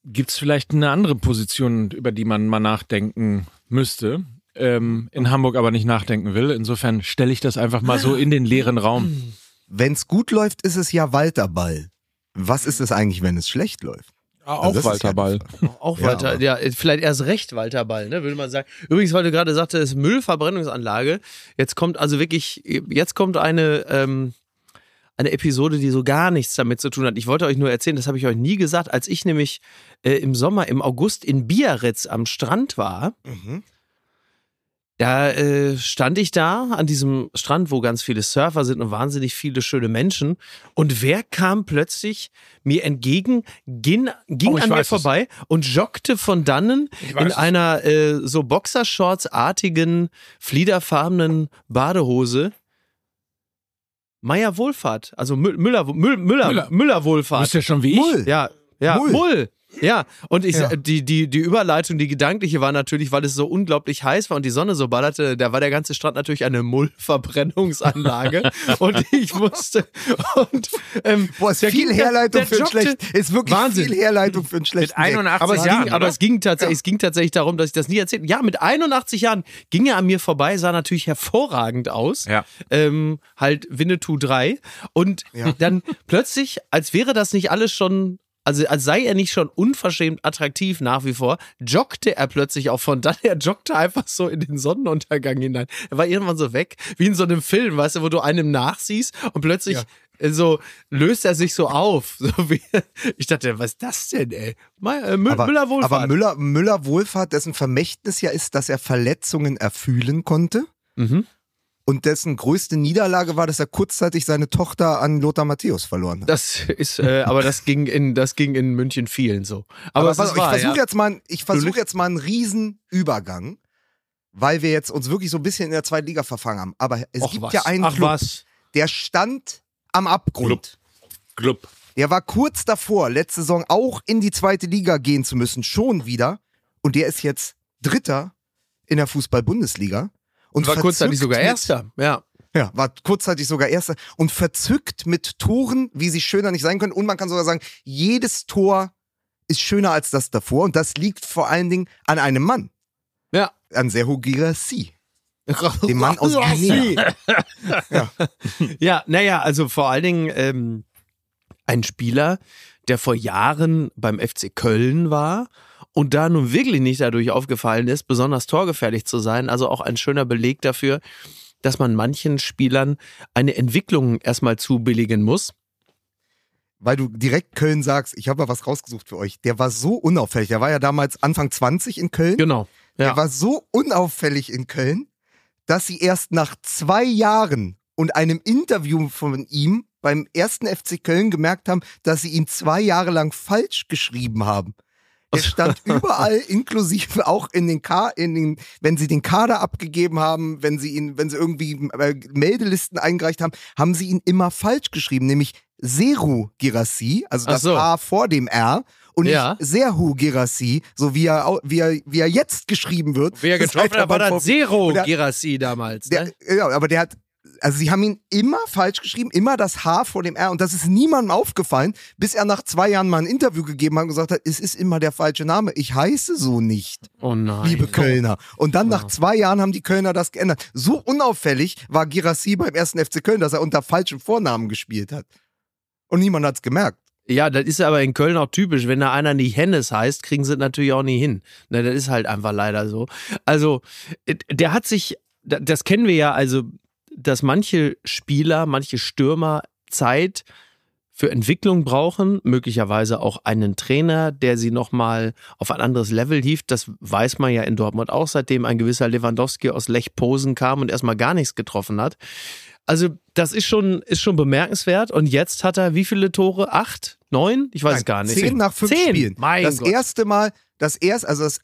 gibt es vielleicht eine andere Position, über die man mal nachdenken müsste. Ähm, in Hamburg aber nicht nachdenken will. Insofern stelle ich das einfach mal so in den leeren Raum. Wenn's gut läuft, ist es ja Walter Ball. Was ist es eigentlich, wenn es schlecht läuft? Auch Also das ist Walter ja Ball. Auch Ja, Walter, aber- ja, vielleicht erst recht Walter Ball, ne, würde man sagen. Übrigens, weil du gerade sagte, es ist Müllverbrennungsanlage. Jetzt kommt also wirklich, jetzt kommt eine, ähm, eine Episode, die so gar nichts damit zu tun hat. Ich wollte euch nur erzählen, das habe ich euch nie gesagt, als ich nämlich äh, im Sommer, im August in Biarritz am Strand war. Da äh, stand ich da an diesem Strand, wo ganz viele Surfer sind und wahnsinnig viele schöne Menschen. Und wer kam plötzlich mir entgegen, ging, ging Oh, an mir weiß es. vorbei und joggte von dannen in es. einer äh, so Boxershorts-artigen, fliederfarbenen Badehose. Meier Wohlfahrt, also Mü- Müller, Müller, Müller, Müller. Müller Du Wohlfahrt. bist ja schon wie ich. Mull. Ja, ja, Mull. Mull. Ja, und ich, Ja. die, die, die Überleitung, die gedankliche war natürlich, weil es so unglaublich heiß war und die Sonne so ballerte, da war der ganze Strand natürlich eine Mullverbrennungsanlage und ich musste und ähm, Boah, ist der viel ging- der- Herleitung der für ein schlecht. Ist wirklich Wahnsinn. viel Herleitung für einen schlechten Gag. 81 aber es, Jahren, ging, aber es ging tatsächlich, es ging tatsächlich darum, dass ich das nie erzählt. Ja, mit 81 Jahren ging er an mir vorbei, sah natürlich hervorragend aus. Ja. Ähm, halt Winnetou 3. Und Ja. dann plötzlich, als wäre das nicht alles schon. Also als sei er nicht schon unverschämt attraktiv nach wie vor, joggte er plötzlich auch von dann. Er joggte einfach so in den Sonnenuntergang hinein. Er war irgendwann so weg, wie in so einem Film, weißt du, wo du einem nachsiehst und plötzlich Ja. so löst er sich so auf. So wie, ich dachte, was ist das denn, ey? Äh, Mü- aber, Müller Wohlfahrt. aber Müller, Müller Wohlfahrt, dessen Vermächtnis ja ist, dass er Verletzungen erfühlen konnte. Mhm. Und dessen größte Niederlage war, dass er kurzzeitig seine Tochter an Lothar Matthäus verloren hat. Das ist, äh, aber das ging in, das ging in München vielen so. Aber, ist auf, ich versuche ja. jetzt mal, ich versuche jetzt mal einen riesen Übergang, weil wir jetzt uns wirklich so ein bisschen in der zweiten Liga verfangen haben. Aber es Och, gibt was. ja einen Ach Club, was. der stand am Abgrund. Club. Der war kurz davor, letzte Saison auch in die zweite Liga gehen zu müssen, schon wieder. Und der ist jetzt Dritter in der Fußball-Bundesliga. Und war kurzzeitig sogar mit- Erster. Ja. Ja, war kurzzeitig sogar Erster und verzückt mit Toren, wie sie schöner nicht sein können. Und man kann sogar sagen, jedes Tor ist schöner als das davor. Und das liegt vor allen Dingen an einem Mann, Ja. an Serhu Girassi, dem Mann aus Guinea. Ja, naja, also vor allen Dingen ähm, ein Spieler, der vor Jahren beim FC Köln war und da nun wirklich nicht dadurch aufgefallen ist, besonders torgefährlich zu sein. Also auch ein schöner Beleg dafür, dass man manchen Spielern eine Entwicklung erstmal zubilligen muss. Weil du direkt Köln sagst, ich habe mal was rausgesucht für euch. Der war so unauffällig. Der war ja damals Anfang 20 in Köln. Genau. Der Ja. war so unauffällig in Köln, dass sie erst nach zwei Jahren und einem Interview von ihm beim ersten FC Köln gemerkt haben, dass sie ihn zwei Jahre lang falsch geschrieben haben. Er stand überall, inklusive auch in den Ka in den, wenn sie den Kader abgegeben haben, wenn sie ihn, wenn sie irgendwie äh, Meldelisten eingereicht haben, haben sie ihn immer falsch geschrieben, nämlich Seru Girassi, also das so. A vor dem R und Ja. nicht Serhu Girassi, so wie er, wie er, wie er jetzt geschrieben wird. Wer getroffen hat, war Zero der- Girassi damals. Der, Ne? ja, aber der hat also sie haben ihn immer falsch geschrieben, immer das H vor dem R und das ist niemandem aufgefallen, bis er nach zwei Jahren mal ein Interview gegeben hat und gesagt hat, es ist immer der falsche Name, ich heiße so nicht, Oh nein. liebe Kölner. Und dann nach zwei Jahren haben die Kölner das geändert. So unauffällig war Girassi beim ersten FC Köln, dass er unter falschem Vornamen gespielt hat. Und niemand hat's gemerkt. Ja, das ist aber in Köln auch typisch. Wenn da einer nicht Hennes heißt, kriegen sie es natürlich auch nie hin. Ne, das ist halt einfach leider so. Also, der hat sich, da- das kennen wir ja, also, dass manche Spieler, manche Stürmer Zeit für Entwicklung brauchen, möglicherweise auch einen Trainer, der sie nochmal auf ein anderes Level hieft. Das weiß man ja in Dortmund auch, seitdem ein gewisser Lewandowski aus Lech Posen kam und erstmal gar nichts getroffen hat. Also, das ist schon, ist schon bemerkenswert. Und jetzt hat er wie viele Tore? Acht? Neun? Ich weiß Nein, es gar nicht. Zehn nach fünf Zehn. Spielen. Mein das Gott. erste Mal, das erste, also das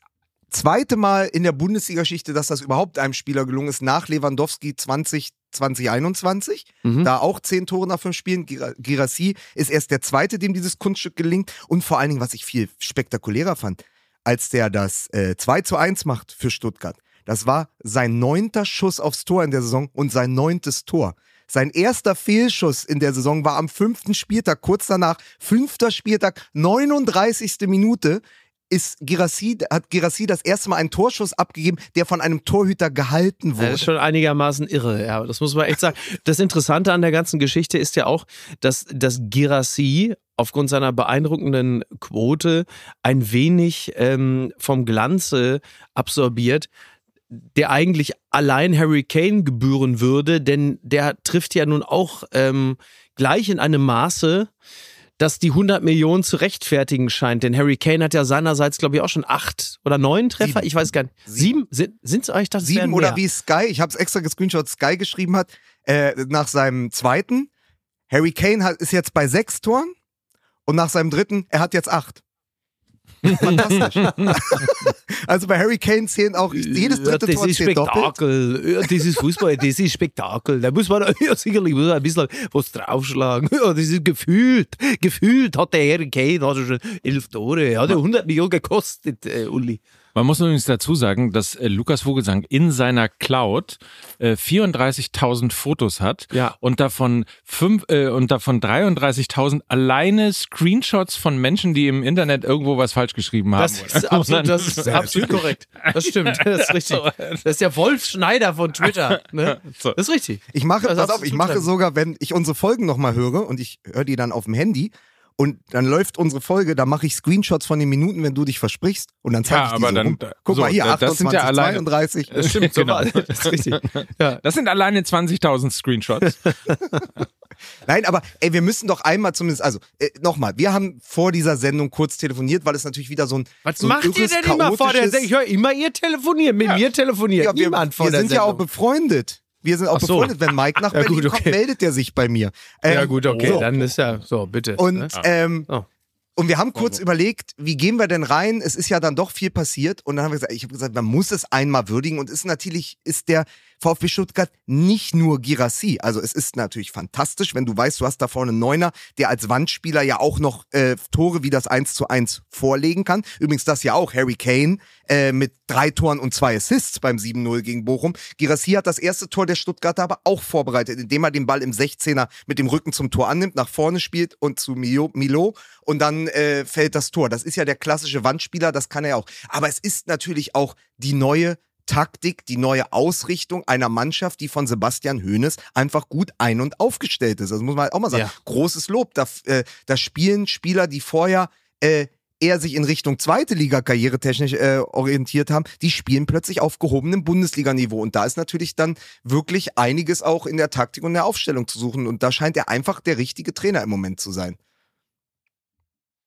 zweite Mal in der Bundesliga-Geschichte, dass das überhaupt einem Spieler gelungen ist, nach Lewandowski 20, 2021. Mhm. Da auch zehn Tore nach fünf Spielen. Gira- Girassi ist erst der zweite, dem dieses Kunststück gelingt. Und vor allen Dingen, was ich viel spektakulärer fand, als der das äh, 2 zu 1 macht für Stuttgart. Das war sein neunter Schuss aufs Tor in der Saison und sein neuntes Tor. Sein erster Fehlschuss in der Saison war am fünften Spieltag, kurz danach, fünfter Spieltag, 39. Minute, ist Girassi, hat Girassi das erste Mal einen Torschuss abgegeben, der von einem Torhüter gehalten wurde. das ist schon einigermaßen irre, ja. Das muss man echt sagen. Das Interessante an der ganzen Geschichte ist ja auch, dass, dass Girassi aufgrund seiner beeindruckenden Quote ein wenig ähm, vom Glanze absorbiert, der eigentlich allein Harry Kane gebühren würde, denn der trifft ja nun auch ähm, gleich in einem Maße, dass die 100 Millionen zu rechtfertigen scheint. Denn Harry Kane hat ja seinerseits, glaube ich, auch schon acht oder neun Treffer. Sieben. Ich weiß gar nicht. Sieben? Sind es euch das Sieben oder wie Sky, ich habe es extra gescreenshot, Sky geschrieben hat, äh, nach seinem zweiten. Harry Kane hat, ist jetzt bei sechs Toren und nach seinem dritten, er hat jetzt acht. Fantastisch. also bei Harry Kane zählen auch jedes dritte das Tor ist doppelt. Spektakel. Ja, das ist Fußball, das ist Spektakel. Da muss man ja, sicherlich muss man ein bisschen was draufschlagen. Ja, das ist gefühlt. Gefühlt hat der Harry Kane hat schon elf Tore. Hat er 100 Millionen gekostet, äh, Uli. Man muss übrigens dazu sagen, dass äh, Lukas Vogelsang in seiner Cloud äh, 34.000 Fotos hat Ja. und davon fünf, äh, und davon 33.000 alleine Screenshots von Menschen, die im Internet irgendwo was falsch geschrieben haben. Das ist absolut, das ist absolut korrekt. Das stimmt. Das ist richtig. Das ist der Wolf Schneider von Twitter. Ne? Das ist richtig. Ich mache, Das pass auf, ich mache sogar, wenn ich unsere Folgen nochmal höre und ich höre die dann auf dem Handy und dann läuft unsere Folge, da mache ich Screenshots von den Minuten, wenn du dich versprichst und dann zeige Ja, ich die aber so dann- rum. Guck so, mal hier, das 28, sind ja alleine- 32. Das stimmt. Genau. Das ist richtig. Ja. Das sind alleine 20.000 Screenshots. Nein, aber ey, wir müssen doch einmal zumindest, also äh, nochmal, wir haben vor dieser Sendung kurz telefoniert, weil es natürlich wieder so ein Was so ein macht ihr denn immer vor der Sendung? Ich höre immer, ihr telefoniert. Mit mir telefoniert Ja, wir, niemand vor wir der sind ja auch Sendung. befreundet. Wir sind auch so. befreundet. Wenn Mike nach Ja, Berlin gut, kommt, okay. meldet er sich bei mir. Ähm, ja gut, okay, so. dann ist ja so, bitte. Und, ne? ähm, Oh. und wir haben kurz überlegt, wie gehen wir denn rein? Es ist ja dann doch viel passiert. Und dann haben wir gesagt, ich habe gesagt, man muss es einmal würdigen. Und es ist natürlich, ist der VfB Stuttgart nicht nur Girassi. Also es ist natürlich fantastisch, wenn du weißt, du hast da vorne einen Neuner, der als Wandspieler ja auch noch äh, Tore wie das 1 zu 1 vorlegen kann. Übrigens das ja auch Harry Kane äh, mit drei Toren und zwei Assists beim 7-0 gegen Bochum. Girassi hat das erste Tor der Stuttgarter aber auch vorbereitet, indem er den Ball im 16er mit dem Rücken zum Tor annimmt, nach vorne spielt und zu Milo, Milo und dann äh, fällt das Tor. Das ist ja der klassische Wandspieler, das kann er auch. Aber es ist natürlich auch die neue Taktik, die neue Ausrichtung einer Mannschaft, die von Sebastian Hoeneß einfach gut ein- und aufgestellt ist. Das muss man halt auch mal sagen. Ja. Großes Lob. Da, äh, da spielen Spieler, die vorher äh, eher sich in Richtung zweite Liga karrieretechnisch äh, orientiert haben, die spielen plötzlich auf gehobenem Bundesliganiveau. Und da ist natürlich dann wirklich einiges auch in der Taktik und der Aufstellung zu suchen. Und da scheint er einfach der richtige Trainer im Moment zu sein.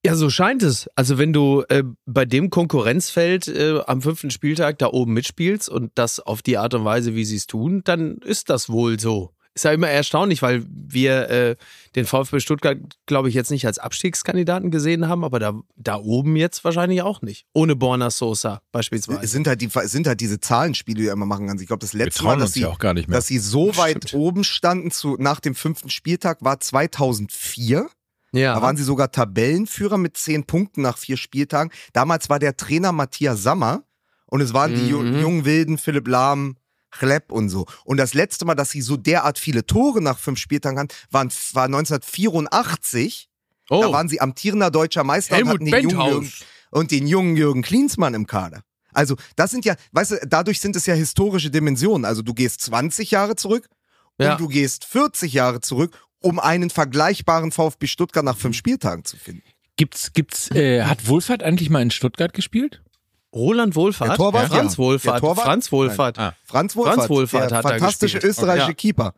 Ja, so scheint es. Also wenn du äh, bei dem Konkurrenzfeld äh, am fünften Spieltag da oben mitspielst und das auf die Art und Weise, wie sie es tun, dann ist das wohl so. Ist ja immer erstaunlich, weil wir äh, den VfB Stuttgart, glaube ich, jetzt nicht als Abstiegskandidaten gesehen haben, aber da, da oben jetzt wahrscheinlich auch nicht. Ohne Borna Sosa Es beispielsweise. sind halt, die, es sind halt diese Zahlenspiele, die er immer machen kann. Ich glaube, das Wir letzte Mal, dass sie, ja auch gar nicht mehr. dass sie so weit oben standen zu, nach dem fünften Spieltag, war 2004. ja. Da waren sie sogar Tabellenführer mit zehn Punkten nach vier Spieltagen. Damals war der Trainer Matthias Sammer und es waren die Mhm. jungen Wilden, Philipp Lahm, Chleb und so. Und das letzte Mal, dass sie so derart viele Tore nach fünf Spieltagen hatten, waren, war 1984. Oh, Da waren sie amtierender deutscher Meister und Helmut hatten den jungen. Jürgen, und den jungen Jürgen Klinsmann im Kader. Also, das sind ja, weißt du, dadurch sind es ja historische Dimensionen. Also, du gehst 20 Jahre zurück Ja. und du gehst 40 Jahre zurück, um einen vergleichbaren VfB Stuttgart nach fünf Spieltagen zu finden. Gibt's, gibt's, äh, hat Wohlfahrt eigentlich mal in Stuttgart gespielt? Roland Wohlfahrt, Der Torwart, Franz ja. Wohlfahrt, Der Torwart? Franz Wohlfahrt. Ah. Franz Wohlfahrt, Franz Wohlfahrt der hat da fantastische gespielt. österreichische Okay. Keeper.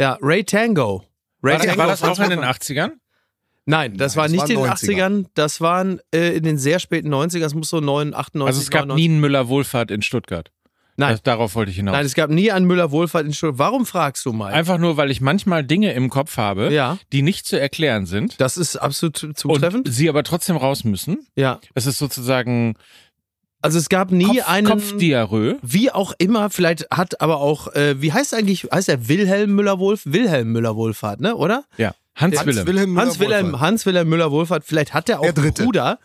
Ja, Ray Tango. Ray War, das- Tango, war das Franz auch in den Wohlfahrt. 80ern? Nein, das Nein, war das nicht in den 90er. 80ern, das waren äh, in den sehr späten 90ern, das muss so 9, 98, Also es gab 99. nie einen Müller-Wohlfahrt in Stuttgart. Nein. Das, darauf wollte ich hinaus. Nein, es gab nie einen Müller-Wohlfahrt in Stuttgart. Warum fragst du mal? Einfach nur, weil ich manchmal Dinge im Kopf habe, Ja. die nicht zu erklären sind. Das ist absolut zutreffend. Und sie aber trotzdem raus müssen. ja. Es ist sozusagen Also es gab nie Kopf, einen. Kopfdiarrhoe. Wie auch immer, vielleicht hat aber auch, äh, wie heißt eigentlich, heißt er Wilhelm Müller-Wohlf? Wilhelm Müller-Wohlfahrt, ne? Oder? Ja. Hans, Hans Willem. Wilhelm Hans Müller-Wohlfahrt. Wilhelm, Hans Wilhelm Müller-Wohlfahrt, vielleicht hat er auch Der einen Dritte. Bruder.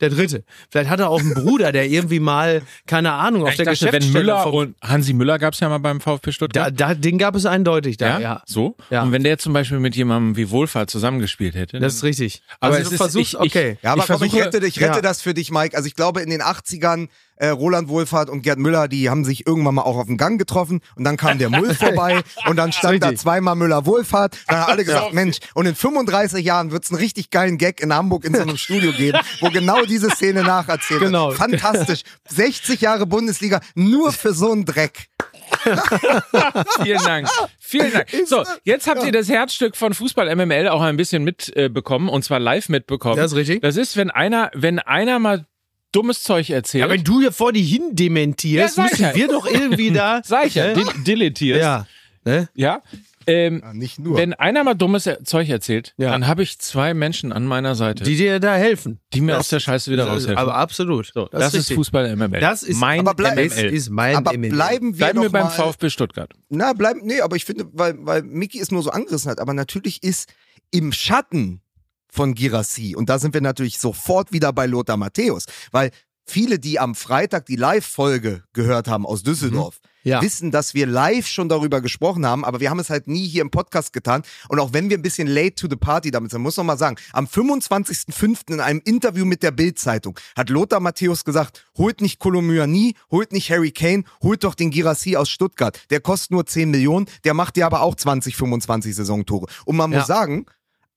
Der dritte. Vielleicht hat er auch einen Bruder, der irgendwie mal, keine Ahnung, auf Ich der dachte, wenn Geschäftsstelle Müller vom- und Hansi Müller gab es ja mal beim VfB da, Stuttgart. da, den gab es eindeutig da, ja. So. Ja. Und wenn der zum Beispiel mit jemandem wie Wohlfahrt zusammengespielt hätte. Das ist richtig. Aber also es du ist- versuchst, ich- okay. Ja, aber Ich komm, ich versuche- rette, dich, ich rette Ja. das für dich, Mike. Also ich glaube, in den 80ern, äh, Roland Wohlfahrt und Gerd Müller, die haben sich irgendwann mal auch auf dem Gang getroffen und dann kam der Mull vorbei und dann stand da zweimal Müller Wohlfahrt. Dann haben alle gesagt, Mensch, und in 35 Jahren wird's einen richtig geilen Gag in Hamburg in so einem Studio geben, wo genau diese Szene nacherzählt Genau. wird. Fantastisch. 60 Jahre Bundesliga nur für so einen Dreck. Vielen Dank. Vielen Dank. So, jetzt habt ihr das Herzstück von Fußball MML auch ein bisschen mitbekommen und zwar live mitbekommen. Das ist richtig. Das ist, wenn einer, wenn einer mal dummes Zeug erzählt. Ja, wenn du hier vor die hin dementierst, Ja, müssen ja. wir doch irgendwie da. Sag ich ja, Ne? dil- dilettierst. Ja. Ne? Ja. Ähm, Ja, nicht nur. wenn einer mal dummes Zeug erzählt, Ja. dann habe ich zwei Menschen an meiner Seite, die, Die dir da helfen. mir Das- aus der Scheiße wieder raushelfen. Aber absolut. so, das, ist richtig. Fußball MML. Das ist mein Aber bleib- Das MML. ist mein aber MML. bleiben wir Bleiben wir beim mal, VfB Stuttgart. Na, bleiben, nee, aber ich finde, weil, weil Mickey es nur so angerissen hat, aber natürlich ist im Schatten von Girassi, und da sind wir natürlich sofort wieder bei Lothar Matthäus, weil viele, die am Freitag die Live-Folge gehört haben aus Düsseldorf, Ja. wissen, dass wir live schon darüber gesprochen haben, aber wir haben es halt nie hier im Podcast getan. Und auch wenn wir ein bisschen late to the party damit sind, muss noch mal sagen, am 25.05. in einem Interview mit der Bild-Zeitung hat Lothar Matthäus gesagt, holt nicht Kolomyani, holt nicht Harry Kane, holt doch den Girassi aus Stuttgart. Der kostet nur 10 Millionen, der macht ja aber auch 20, 25 Saisontore. Und man Ja. muss sagen,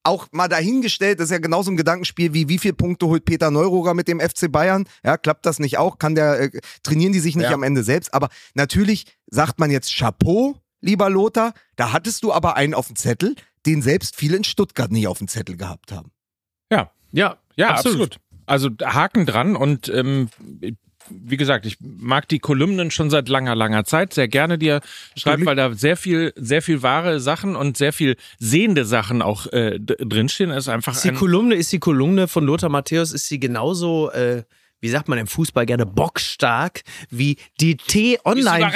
auch mal dahingestellt, das ist ja genauso ein Gedankenspiel wie wie viel Punkte holt Peter Neururer mit dem FC Bayern? Ja, klappt das nicht auch? Kann der äh, trainieren die sich nicht Ja. am Ende selbst? Aber natürlich sagt man jetzt Chapeau, lieber Lothar. Da hattest du aber einen auf dem Zettel, den selbst viele in Stuttgart nie auf dem Zettel gehabt haben. Ja, Ja, Ja, absolut. Also Haken dran und ähm, wie gesagt, ich mag die Kolumnen schon seit langer, langer Zeit sehr gerne, die er schreibt, weil da sehr viel, sehr viel wahre Sachen und sehr viel sehende Sachen auch äh, drinstehen. Es ist einfach Ist die Kolumne, ist die Kolumne von Lothar Matthäus, ist sie genauso, äh, wie sagt man im Fußball gerne, bockstark wie die T-Online.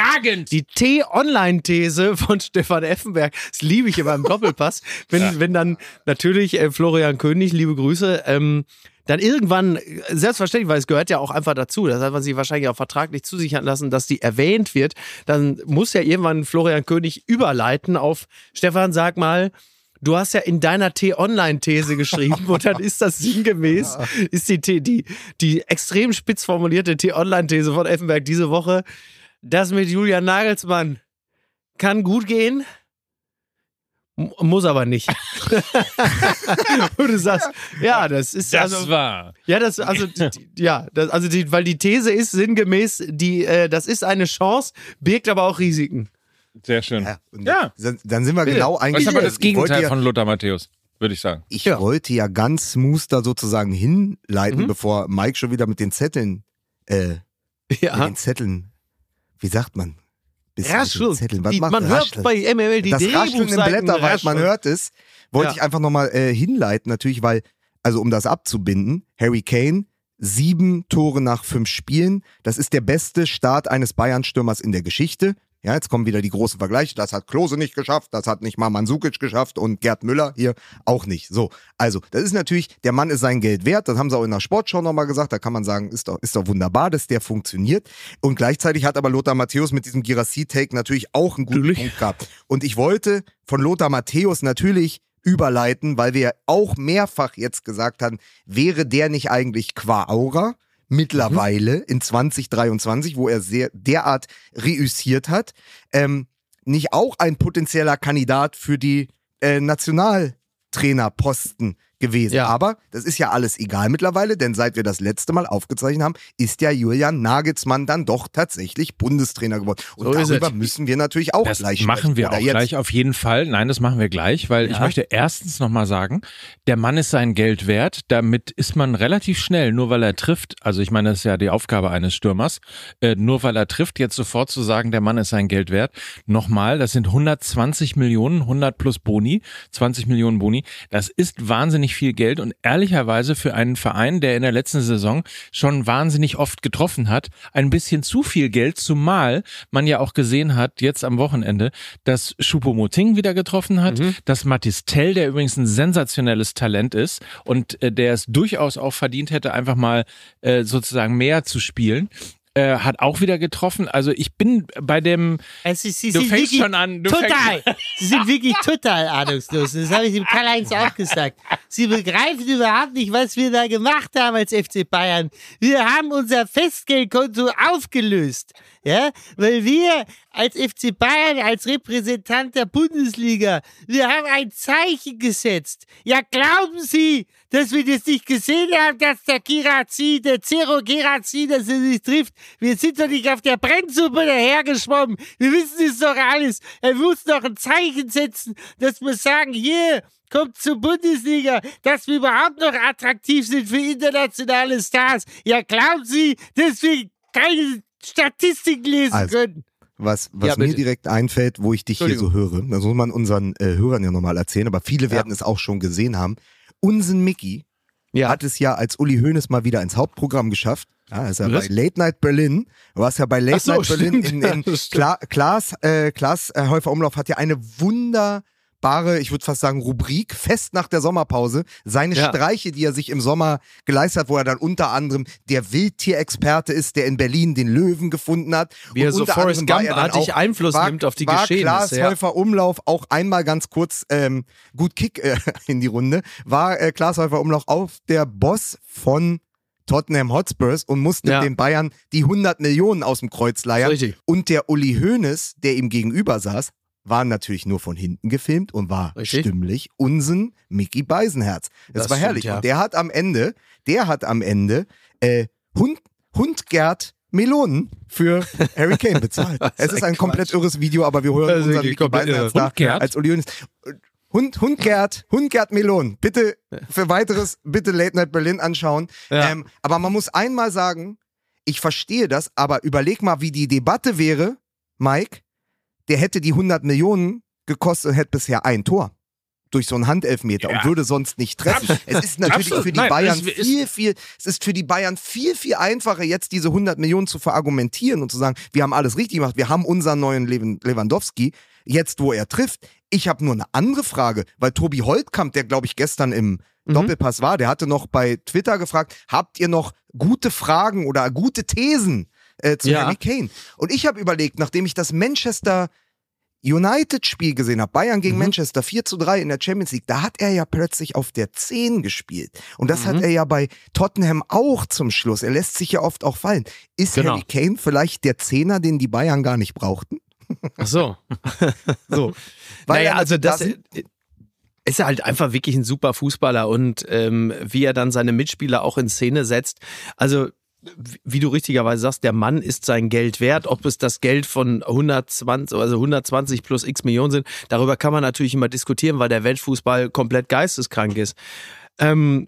Die T-Online-These von Stefan Effenberg, das liebe ich immer im Doppelpass, wenn, wenn dann natürlich äh, Florian König, liebe Grüße, ähm, dann irgendwann, selbstverständlich, weil es gehört ja auch einfach dazu, das hat man sich wahrscheinlich auch vertraglich zusichern lassen, dass die erwähnt wird, dann muss ja irgendwann Florian König überleiten auf Stefan, sag mal, Du hast ja in deiner T-Online-These geschrieben und dann ist das sinngemäß, ist die, T- die, die extrem spitz formulierte T-Online-These von Effenberg diese Woche, das mit Julian Nagelsmann kann gut gehen, muss aber nicht. und du sagst, ja, das ist das also, war. ja, das, also, die, ja, das, also, die, weil die These ist sinngemäß, die, äh, das ist eine Chance, birgt aber auch Risiken. Sehr schön. Ja, und Ja. Dann, dann sind wir Bitte. genau Was eigentlich. ist aber das Gegenteil ja, von Lothar Matthäus, würde ich sagen. Ich Ja. wollte ja ganz smooth da sozusagen hinleiten, Mhm. bevor Mike schon wieder mit den Zetteln, äh, mit Ja. den Zetteln, wie sagt man? Bisschen mit den Raschel. Zetteln. Was Die, macht man hört bei MML die das Rascheln im Blätterwald, man hört es, wollte Ja. ich einfach nochmal äh, hinleiten, natürlich, weil, also um das abzubinden, Harry Kane, sieben Tore nach fünf Spielen, das ist der beste Start eines Bayern-Stürmers in der Geschichte. Ja, jetzt kommen wieder die großen Vergleiche. Das hat Klose nicht geschafft, das hat nicht mal Mansukic geschafft und Gerd Müller hier auch nicht. So, also, das ist natürlich, der Mann ist sein Geld wert. Das haben sie auch in der Sportschau nochmal gesagt. Da kann man sagen, ist doch, ist doch wunderbar, dass der funktioniert. Und gleichzeitig hat aber Lothar Matthäus mit diesem Girassi-Take natürlich auch einen guten Natürlich. Punkt gehabt. Und ich wollte von Lothar Matthäus natürlich überleiten, weil wir auch mehrfach jetzt gesagt haben, wäre der nicht eigentlich qua Aura mittlerweile in 2023, wo er sehr derart reüssiert hat, ähm, nicht auch ein potenzieller Kandidat für die äh, Nationaltrainerposten gewesen. Ja. Aber das ist ja alles egal mittlerweile, denn seit wir das letzte Mal aufgezeichnet haben, ist ja Julian Nagelsmann dann doch tatsächlich Bundestrainer geworden. Und So darüber müssen wir natürlich auch Das gleich machen sprechen. wir Oder auch jetzt. gleich auf jeden Fall. Nein, das machen wir gleich, weil ich Ja. möchte erstens nochmal sagen, der Mann ist sein Geld wert. Damit ist man relativ schnell, nur weil er trifft, also ich meine, das ist ja die Aufgabe eines Stürmers, äh, nur weil er trifft, jetzt sofort zu sagen, der Mann ist sein Geld wert. Nochmal, das sind 120 Millionen, 100 plus Boni, 20 Millionen Boni. Das ist wahnsinnig viel Geld und ehrlicherweise für einen Verein, der in der letzten Saison schon wahnsinnig oft getroffen hat, ein bisschen zu viel Geld, zumal man ja auch gesehen hat, jetzt am Wochenende, dass Choupo-Moting wieder getroffen hat, dass Mathis Tell, der übrigens ein sensationelles Talent ist und äh, der es durchaus auch verdient hätte, einfach mal äh, sozusagen mehr zu spielen, äh, hat auch wieder getroffen. Also ich bin bei dem, Also sie du sind fängst schon an, total. Sie sind wirklich total ahnungslos. Das habe ich dem Karl-Heinz auch gesagt. Sie begreifen überhaupt nicht, was wir da gemacht haben als FC Bayern. Wir haben unser Festgeldkonto aufgelöst. Ja, weil wir als FC Bayern, als Repräsentant der Bundesliga, wir haben ein Zeichen gesetzt. Ja, glauben Sie, dass wir das nicht gesehen haben, dass der Girazi, der Zero Girazi, dass er sich trifft? Wir sind doch nicht auf der Brennsuppe dahergeschwommen. Wir wissen es doch alles. Er muss doch ein Zeichen setzen, dass wir sagen, hier, kommt zur Bundesliga, dass wir überhaupt noch attraktiv sind für internationale Stars. Ja, glauben Sie, dass wir keine Statistiken lesen Also, können? Was, was Ja, mir direkt einfällt, wo ich dich hier so höre, das muss man unseren äh, Hörern ja nochmal erzählen, aber viele werden es auch schon gesehen haben. Unsen Mickey Ja. hat es ja als Uli Hoeneß mal wieder ins Hauptprogramm geschafft. Ja, ist ja Was? bei Late Night Berlin. Du warst ja bei Late so, Night Berlin in, stimmt. in Ja, stimmt. Kla Klaas, äh, Klaas äh, Häufer Umlauf hat ja eine wunderbare, ich würde fast sagen, Rubrik, fest nach der Sommerpause. Seine Ja. Streiche, die er sich im Sommer geleistet hat, wo er dann unter anderem der Wildtierexperte ist, der in Berlin den Löwen gefunden hat. Wie er Und so unter Forrest er Gump-artig Einfluss war, nimmt auf die war Geschehnisse. Klaas Ja. Häufer Umlauf auch einmal ganz kurz ähm, gut Kick äh, in die Runde, war äh, Klaas Häufer Umlauf auf der Boss von Tottenham Hotspurs und musste Ja. den Bayern die 100 Millionen aus dem Kreuz leiern. Richtig. Und der Uli Hoeneß, der ihm gegenüber saß, war natürlich nur von hinten gefilmt und war Richtig. stimmlich Unsen Mickey Beisenherz. Das, Das war stimmt, herrlich. ja. Und der hat am Ende, der hat am Ende äh, Hund, Hundgert Melonen für Harry Kane bezahlt. es ist ein ein komplett irres Video, aber wir hören unseren Mickey Beisenherz da Hundgert? als Uli Hoeneß. Hund, Hundgert, Hundgert Melon. Bitte für weiteres, bitte Late Night Berlin anschauen. Ja. Ähm, aber man muss einmal sagen, ich verstehe das, aber überleg mal, wie die Debatte wäre, Mike, der hätte die 100 Millionen gekostet und hätte bisher ein Tor. Durch so einen Handelfmeter und Ja. würde sonst nicht treffen. Es ist natürlich Absolut. für die Nein, Bayern ist- viel, viel, es ist für die Bayern viel, viel einfacher, jetzt diese 100 Millionen zu verargumentieren und zu sagen, wir haben alles richtig gemacht, wir haben unseren neuen Lewan- Lewandowski, jetzt wo er trifft. Ich habe nur eine andere Frage, weil Tobi Holtkamp, der glaube ich gestern im Mhm. Doppelpass war, der hatte noch bei Twitter gefragt, habt ihr noch gute Fragen oder gute Thesen äh, zu Ja. Harry Kane? Und ich habe überlegt, nachdem ich das Manchester United-Spiel gesehen habe, Bayern Mhm. gegen Manchester 4 zu 3 in der Champions League, da hat er ja plötzlich auf der 10 gespielt. Und das Mhm. hat er ja bei Tottenham auch zum Schluss. Er lässt sich ja oft auch fallen. Ist Genau. Harry Kane vielleicht der Zehner, den die Bayern gar nicht brauchten? Ach so. So. Weil naja, er- also das da sind- ist er halt einfach wirklich ein super Fußballer und ähm, wie er dann seine Mitspieler auch in Szene setzt. Also wie du richtigerweise sagst, der Mann ist sein Geld wert. Ob es das Geld von 120, also 120 plus x Millionen sind, darüber kann man natürlich immer diskutieren, weil der Weltfußball komplett geisteskrank ist. Ähm,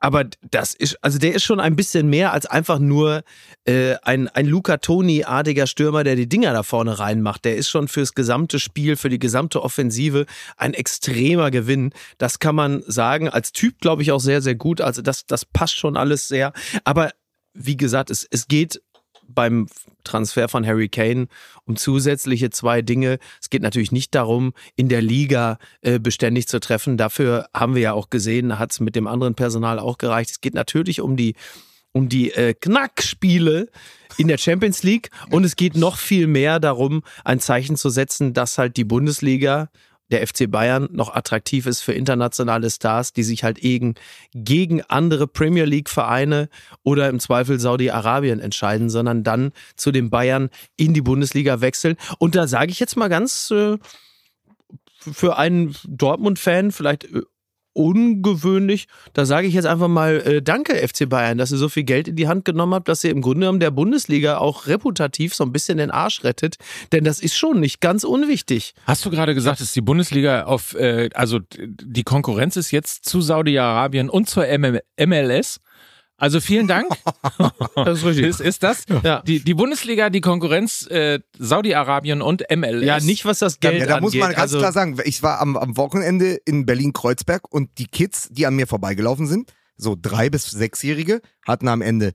aber das ist, also der ist schon ein bisschen mehr als einfach nur äh, ein, ein Luca Toni-artiger Stürmer, der die Dinger da vorne reinmacht. Der ist schon fürs gesamte Spiel, für die gesamte Offensive ein extremer Gewinn. Das kann man sagen. Als Typ glaube ich auch sehr, sehr gut. Also das, das passt schon alles sehr. Aber wie gesagt, es, es geht beim Transfer von Harry Kane um zusätzliche zwei Dinge. Es geht natürlich nicht darum, in der Liga äh, beständig zu treffen. Dafür haben wir ja auch gesehen, hat es mit dem anderen Personal auch gereicht. Es geht natürlich um die um die äh, Knackspiele in der Champions League und es geht noch viel mehr darum, ein Zeichen zu setzen, dass halt die Bundesliga der FC Bayern noch attraktiv ist für internationale Stars, die sich halt eben gegen andere Premier League Vereine oder im Zweifel Saudi-Arabien entscheiden, sondern dann zu den Bayern in die Bundesliga wechseln. Und da sage ich jetzt mal ganz äh, für einen Dortmund-Fan vielleicht äh, ungewöhnlich. Da sage ich jetzt einfach mal äh, Danke, FC Bayern, dass ihr so viel Geld in die Hand genommen habt, dass ihr im Grunde genommen der Bundesliga auch reputativ so ein bisschen den Arsch rettet. Denn das ist schon nicht ganz unwichtig. Hast du gerade gesagt, dass die Bundesliga auf, äh, also die Konkurrenz ist jetzt zu Saudi-Arabien und zur MM MLS? Also vielen Dank. Das ist richtig. Ist, ist das? Ja. Die, die Bundesliga, die Konkurrenz äh, Saudi-Arabien und MLS. Ja, nicht was das Geld Ja, da angeht. muss man ganz also, klar sagen, ich war am, am Wochenende in Berlin-Kreuzberg und die Kids, die an mir vorbeigelaufen sind, so drei- bis sechsjährige, hatten am Ende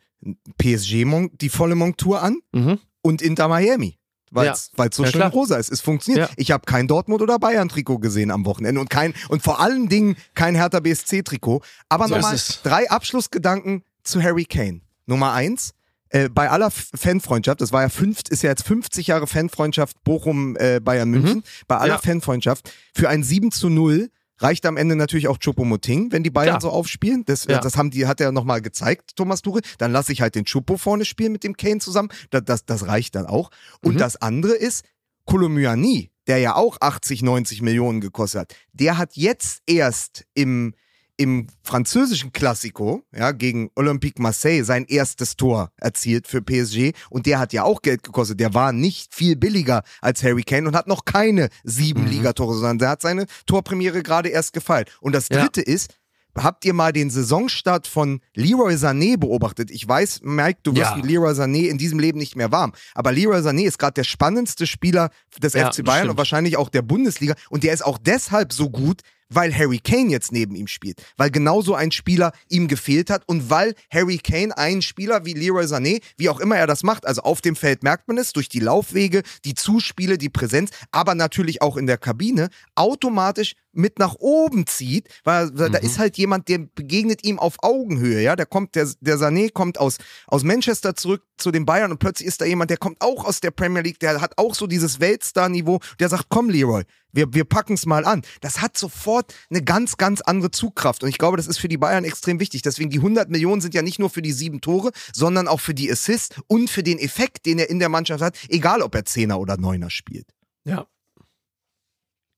PSG die volle Montur an Mhm. und Inter Miami. Weil es so Ja, schön klar. rosa ist. Es funktioniert. Ja. Ich habe kein Dortmund oder Bayern-Trikot gesehen am Wochenende und kein und vor allen Dingen kein Hertha BSC-Trikot. Aber So nochmal drei Abschlussgedanken zu Harry Kane. Nummer eins. Äh, bei aller Fanfreundschaft, das war ja fünf, ist ja jetzt 50 Jahre Fanfreundschaft Bochum äh, Bayern München. Bei aller Ja. Fanfreundschaft für ein 7 zu 0 reicht am Ende natürlich auch Choupo-Moting, wenn die Bayern Klar. so aufspielen. Das, Ja. das haben die, hat er nochmal gezeigt, Thomas Tuchel. Dann lasse ich halt den Choupo vorne spielen mit dem Kane zusammen. Das, das, das reicht dann auch. Und Mhm. das andere ist, Kolomyani, der ja auch 80, 90 Millionen gekostet hat, der hat jetzt erst im, im französischen Klassiko ja, gegen Olympique Marseille sein erstes Tor erzielt für PSG und der hat ja auch Geld gekostet. Der war nicht viel billiger als Harry Kane und hat noch keine sieben Mhm. Ligatore, sondern der hat seine Torpremiere gerade erst gefeilt. Und das Ja. dritte ist, Habt ihr mal den Saisonstart von Leroy Sané beobachtet? Ich weiß, Mike, du wirst Ja. mit Leroy Sané in diesem Leben nicht mehr warm. Aber Leroy Sané ist gerade der spannendste Spieler des Ja, FC Bayern stimmt. und wahrscheinlich auch der Bundesliga. Und der ist auch deshalb so gut, weil Harry Kane jetzt neben ihm spielt. Weil genau so ein Spieler ihm gefehlt hat und weil Harry Kane einen Spieler wie Leroy Sané, wie auch immer er das macht, also auf dem Feld merkt man es, durch die Laufwege, die Zuspiele, die Präsenz, aber natürlich auch in der Kabine, automatisch mit nach oben zieht, weil da Mhm. ist halt jemand, der begegnet ihm auf Augenhöhe, ja, der kommt, der, der Sané kommt aus, aus Manchester zurück zu den Bayern und plötzlich ist da jemand, der kommt auch aus der Premier League, der hat auch so dieses Weltstar-Niveau, der sagt, komm Leroy, wir, wir packen es mal an. Das hat sofort eine ganz, ganz andere Zugkraft und ich glaube, das ist für die Bayern extrem wichtig. Deswegen die 100 Millionen sind ja nicht nur für die sieben Tore, sondern auch für die Assists und für den Effekt, den er in der Mannschaft hat, egal ob er Zehner oder Neuner spielt. Ja.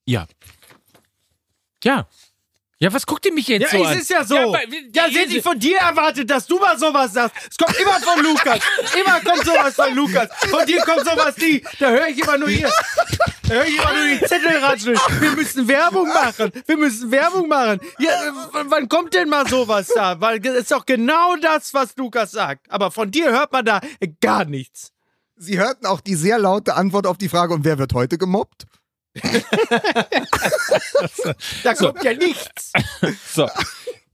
Ja. Ja. Ja, was guckt ihr mich jetzt Ja, so es an? ist ja so. Ja, Ja, aber- das hätte ich von dir erwartet, dass du mal sowas sagst. Es kommt immer von Lukas. Immer kommt sowas von Lukas. Von dir kommt sowas nie. Da höre ich immer nur hier. Da höre ich immer nur die Zettel ratscheln. Wir müssen Werbung machen. Wir müssen Werbung machen. Ja, äh, wann kommt denn mal sowas da? Weil es ist doch genau das, was Lukas sagt. Aber von dir hört man da äh, gar nichts. Sie hörten auch die sehr laute Antwort auf die Frage, und wer wird heute gemobbt? Da kommt ja nichts. So.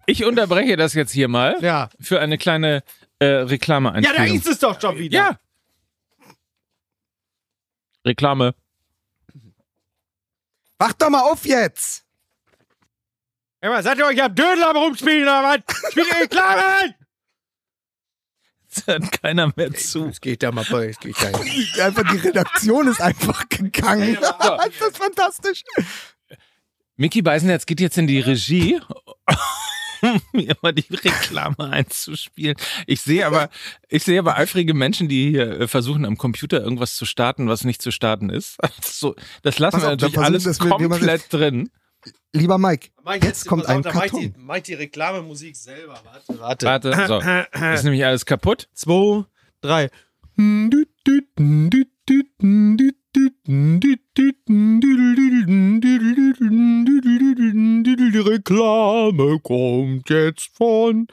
Ich unterbreche das jetzt hier mal Ja. für eine kleine äh, Ja, da ist es doch schon wieder. Ja. Reklame. Wach doch mal auf jetzt! Hör mal, seid ihr euch am Dödel am rumspielen oder was? Spielt ihr Reklame? Jetzt hört keiner mehr zu. Es geht da mal bei, es geht da Einfach die Redaktion ist einfach gegangen. ist das fantastisch? Mickey Beisenherz geht jetzt in die Regie, um mir mal die Reklame einzuspielen. Ich sehe aber, ich sehe aber eifrige Menschen, die hier äh, versuchen, am Computer irgendwas zu starten, was nicht zu starten ist. So, das lassen wir auf, dann natürlich alles komplett drin. Lieber Mike, Mike, jetzt kommt ein die, Karton. meint die Reklamemusik selber. Warte, warte. Warte, so. Das ist nämlich alles kaputt. Zwei, drei. Die Reklame kommt jetzt von.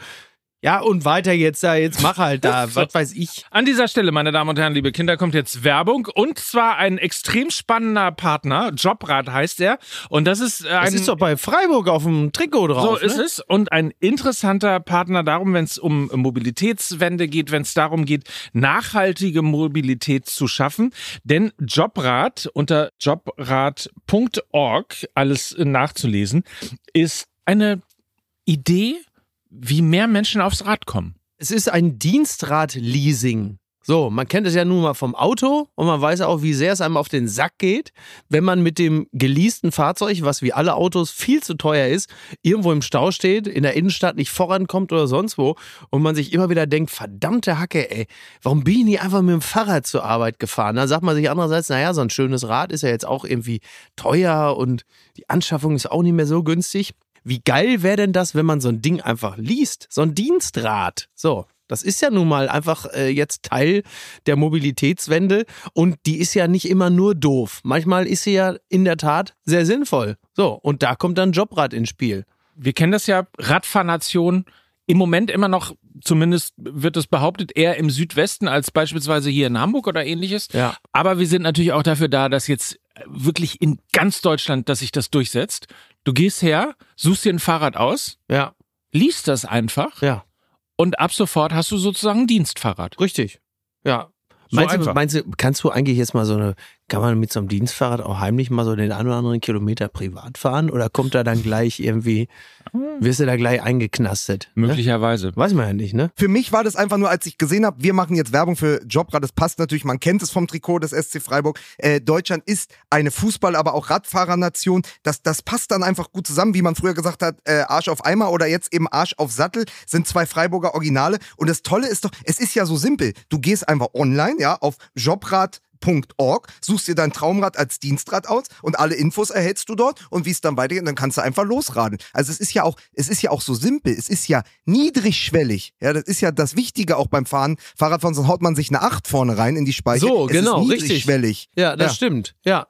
Ja, und weiter jetzt da, jetzt mach halt da, was weiß ich. An dieser Stelle, meine Damen und Herren, liebe Kinder, kommt jetzt Werbung und zwar ein extrem spannender Partner. Jobrad heißt er. Und das ist äh, ein. Das ist doch bei Freiburg auf dem Trikot so drauf. ist ne? es. Und ein interessanter Partner darum, wenn es um Mobilitätswende geht, wenn es darum geht, nachhaltige Mobilität zu schaffen. Denn Jobrad unter jobrad.org, alles nachzulesen, ist eine Idee, wie mehr Menschen aufs Rad kommen. Es ist ein Dienstrad-Leasing. So, man kennt es ja nun mal vom Auto und man weiß auch, wie sehr es einem auf den Sack geht, wenn man mit dem geleasten Fahrzeug, was wie alle Autos viel zu teuer ist, irgendwo im Stau steht, in der Innenstadt nicht vorankommt oder sonst wo und man sich immer wieder denkt, verdammte Hacke, ey, warum bin ich nicht einfach mit dem Fahrrad zur Arbeit gefahren? Dann sagt man sich andererseits, naja, so ein schönes Rad ist ja jetzt auch irgendwie teuer und die Anschaffung ist auch nicht mehr so günstig. Wie geil wäre denn das, wenn man so ein Ding einfach liest? So ein Dienstrad. So. Das ist ja nun mal einfach äh, jetzt Teil der Mobilitätswende und die ist ja nicht immer nur doof. Manchmal ist sie ja in der Tat sehr sinnvoll. So, und da kommt dann Jobrad ins Spiel. Wir kennen das ja, Radfahrnation im Moment immer noch, zumindest wird es behauptet, eher im Südwesten als beispielsweise hier in Hamburg oder ähnliches. Ja. Aber wir sind natürlich auch dafür da, dass jetzt wirklich in ganz Deutschland, dass sich das durchsetzt. Du gehst her, suchst dir ein Fahrrad aus, Ja, liest das einfach ja, und ab sofort hast du sozusagen ein Dienstfahrrad. richtig. Ja. So meinst, du, meinst du, kannst du eigentlich jetzt mal so eine, kann man mit so einem Dienstfahrrad auch heimlich mal so den einen oder anderen Kilometer privat fahren oder kommt da dann gleich irgendwie, wirst du da gleich eingeknastet? Ne? Möglicherweise. Weiß man ja nicht, ne? Für mich war das einfach nur, als ich gesehen habe, wir machen jetzt Werbung für Jobrad, das passt natürlich, man kennt es vom Trikot des SC Freiburg. Äh, Deutschland ist eine Fußball-, aber auch Radfahrernation. Das, das passt dann einfach gut zusammen, wie man früher gesagt hat, äh, Arsch auf Eimer oder jetzt eben Arsch auf Sattel, sind zwei Freiburger Originale. Und das Tolle ist doch, es ist ja so simpel. Du gehst einfach online, ja, auf Jobrad Org, suchst dir dein Traumrad als Dienstrad aus und alle Infos erhältst du dort und wie es dann weitergeht, dann kannst du einfach losradeln. Also es ist ja auch, es ist ja auch so simpel, es ist ja niedrigschwellig. Ja, das ist ja das Wichtige auch beim Fahren. Fahrradfahren, sonst haut man sich eine 8 vorne rein in die Speiche. So, es genau, ist richtig. niedrigschwellig. Ja, das Ja. stimmt. Ja.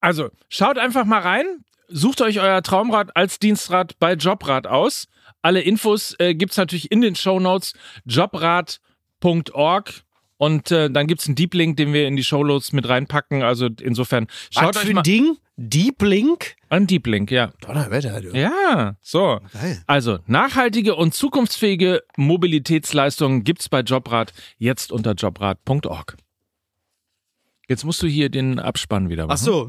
Also, schaut einfach mal rein, sucht euch euer Traumrad als Dienstrad bei Jobrad aus. Alle Infos äh, gibt's natürlich in den Shownotes jobrad.org und äh, dann gibt's einen Deep Link, den wir in die Shownotes mit reinpacken. Also insofern schaut Was euch für mal ein Ding? Deep Link? einen Deep Link, ja. Donnerwetter, du. Ja, so. Geil. Also, nachhaltige und zukunftsfähige Mobilitätsleistungen gibt's bei Jobrad jetzt unter jobrad.org. Jetzt musst du hier den Abspann wieder machen. Ach so.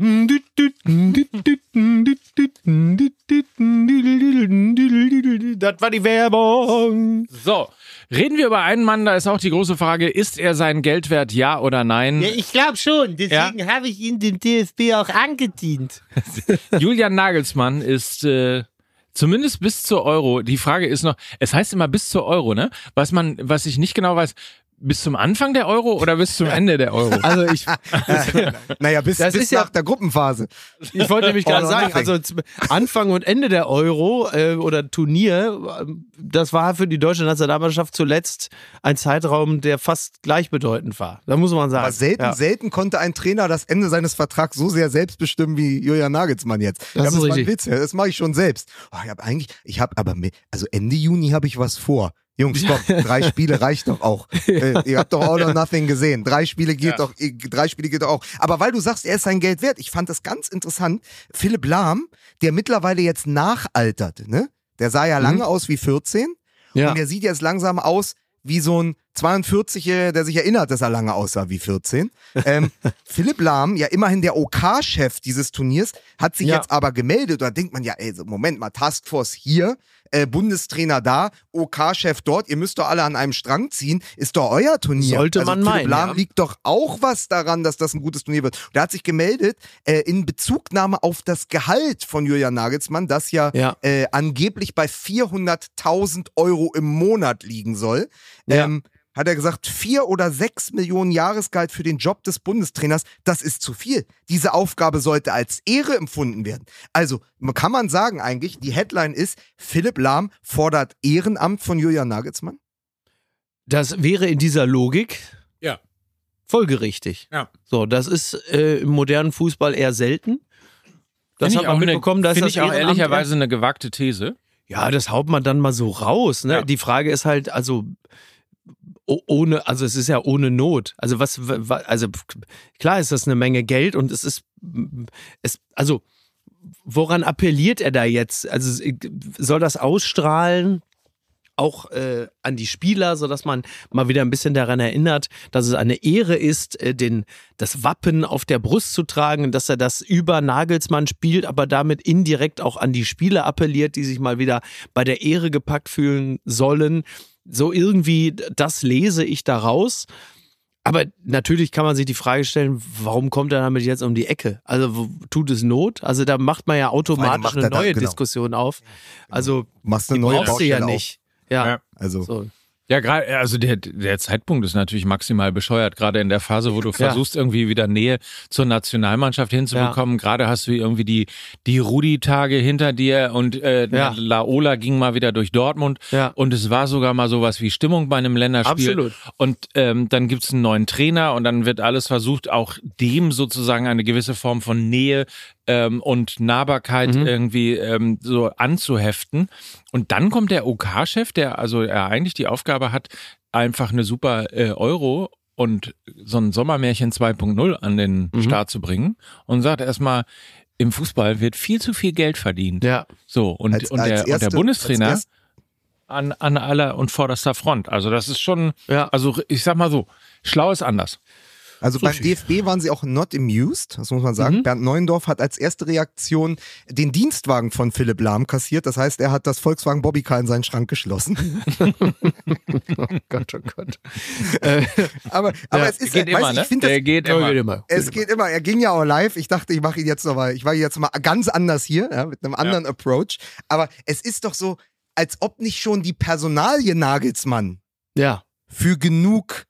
Das war die Werbung. So, reden wir über einen Mann, da ist auch die große Frage, ist er sein Geld wert, ja oder nein? Ja, ich glaube schon. Deswegen habe ich ihn dem DFB auch angedient. Julian Nagelsmann ist äh, zumindest bis zur Euro. Die Frage ist noch, es heißt immer bis zur Euro, ne? Was man, was ich nicht genau weiß, bis zum Anfang der Euro oder bis zum Ende der Euro? Also ich, Naja, bis, Das bis ist ja- nach der Gruppenphase. ich wollte nämlich gerade sagen, also Anfang und Ende der Euro äh, oder Turnier, äh, das war für die deutsche Nationalmannschaft zuletzt ein Zeitraum, der fast gleichbedeutend war. Da muss man sagen. Aber selten, ja. selten konnte ein Trainer das Ende seines Vertrags so sehr selbst bestimmen wie Julian Nagelsmann jetzt. Das ja, ist richtig. Witz, ja, das mache ich schon selbst. Oh, ich habe eigentlich, ich habe aber, also Ende Juni habe ich was vor. Jungs, stopp, drei Spiele reicht doch auch. Äh, ihr habt doch All or Nothing gesehen. Drei Spiele geht doch, äh, drei Spiele geht doch auch. Aber weil du sagst, er ist sein Geld wert, ich fand das ganz interessant. Philipp Lahm, der mittlerweile jetzt nachaltert, ne? Der sah ja lange aus wie 14 Ja. und der sieht jetzt langsam aus wie so ein 42-Jähriger, der sich erinnert, dass er lange aussah wie 14. Ähm, Philipp Lahm, ja immerhin der OK-Chef dieses Turniers, hat sich Ja. jetzt aber gemeldet. Da denkt man ja, ey, Moment mal, Taskforce hier, äh, Bundestrainer da, OK-Chef dort, ihr müsst doch alle an einem Strang ziehen, ist doch euer Turnier. Sollte also man Philipp meinen, Lahm ja. liegt doch auch was daran, dass das ein gutes Turnier wird. Und er hat sich gemeldet äh, in Bezugnahme auf das Gehalt von Julian Nagelsmann, das ja, Ja. Äh, angeblich bei 400.000 Euro im Monat liegen soll. Ja. Ähm, hat er gesagt, vier oder sechs Millionen Jahresgehalt für den Job des Bundestrainers, das ist zu viel. Diese Aufgabe sollte als Ehre empfunden werden. Also kann man sagen eigentlich, die Headline ist, Philipp Lahm fordert Ehrenamt von Julian Nagelsmann? Das wäre in dieser Logik Ja. folgerichtig. Ja. So, das ist äh, im modernen Fußball eher selten. Das Finde hat ich man auch mitbekommen, dass finde das ich auch ehrlicherweise eine gewagte These. Ja, das haut man dann mal so raus. Ne? Ja. Die Frage ist halt, also ohne, also es ist ja ohne Not. Also was, wa- also klar ist das eine Menge Geld und es ist, es, also woran appelliert er da jetzt? Also soll das ausstrahlen? Auch äh, an die Spieler, sodass man mal wieder ein bisschen daran erinnert, dass es eine Ehre ist, äh, den, das Wappen auf der Brust zu tragen, dass er das über Nagelsmann spielt, aber damit indirekt auch an die Spieler appelliert, die sich mal wieder bei der Ehre gepackt fühlen sollen. So irgendwie, das lese ich daraus. Aber natürlich kann man sich die Frage stellen, warum kommt er damit jetzt um die Ecke? Also tut es Not? Also da macht man ja automatisch eine er da- neue genau. Diskussion auf. Also Machst eine die neue brauchst du ja nicht. Ja. Ja. Also So. Ja, gerade, also der, der Zeitpunkt ist natürlich maximal bescheuert, gerade in der Phase, wo du versuchst, irgendwie wieder Nähe zur Nationalmannschaft hinzubekommen. Gerade hast du irgendwie die, die Rudi-Tage hinter dir und äh, Ja. Laola ging mal wieder durch Dortmund Ja. und es war sogar mal sowas wie Stimmung bei einem Länderspiel. Absolut. Und ähm, dann gibt's einen neuen Trainer und dann wird alles versucht, auch dem sozusagen eine gewisse Form von Nähe ähm, und Nahbarkeit Mhm. irgendwie ähm, so anzuheften. Und dann kommt der OK-Chef, der also er eigentlich die Aufgabe hat, einfach eine super äh, Euro und so ein Sommermärchen 2.0 an den Mhm. Start zu bringen und sagt erstmal, im Fußball wird viel zu viel Geld verdient. Ja. So, und, Als- und, als der, und erste- der Bundestrainer an, an aller und vorderster Front. Also das ist schon, Ja. also ich sag mal so, schlau ist anders. Also beim DFB waren sie auch not amused, das muss man sagen. Mhm. Bernd Neuendorf hat als erste Reaktion den Dienstwagen von Philipp Lahm kassiert. Das heißt, er hat das Volkswagen Bobbycar in seinen Schrank geschlossen. Oh Gott, oh Gott. äh, Aber, aber Ja, es ist, geht weißt, immer, ne? ich finde das, Der geht ja, immer. geht immer. es geht immer. Er ging ja auch live. Ich dachte, ich mache ihn jetzt noch mal, ich war jetzt mal ganz anders hier, ja, mit einem anderen Approach. Aber es ist doch so, als ob nicht schon die Personalie Nagelsmann Ja. für genug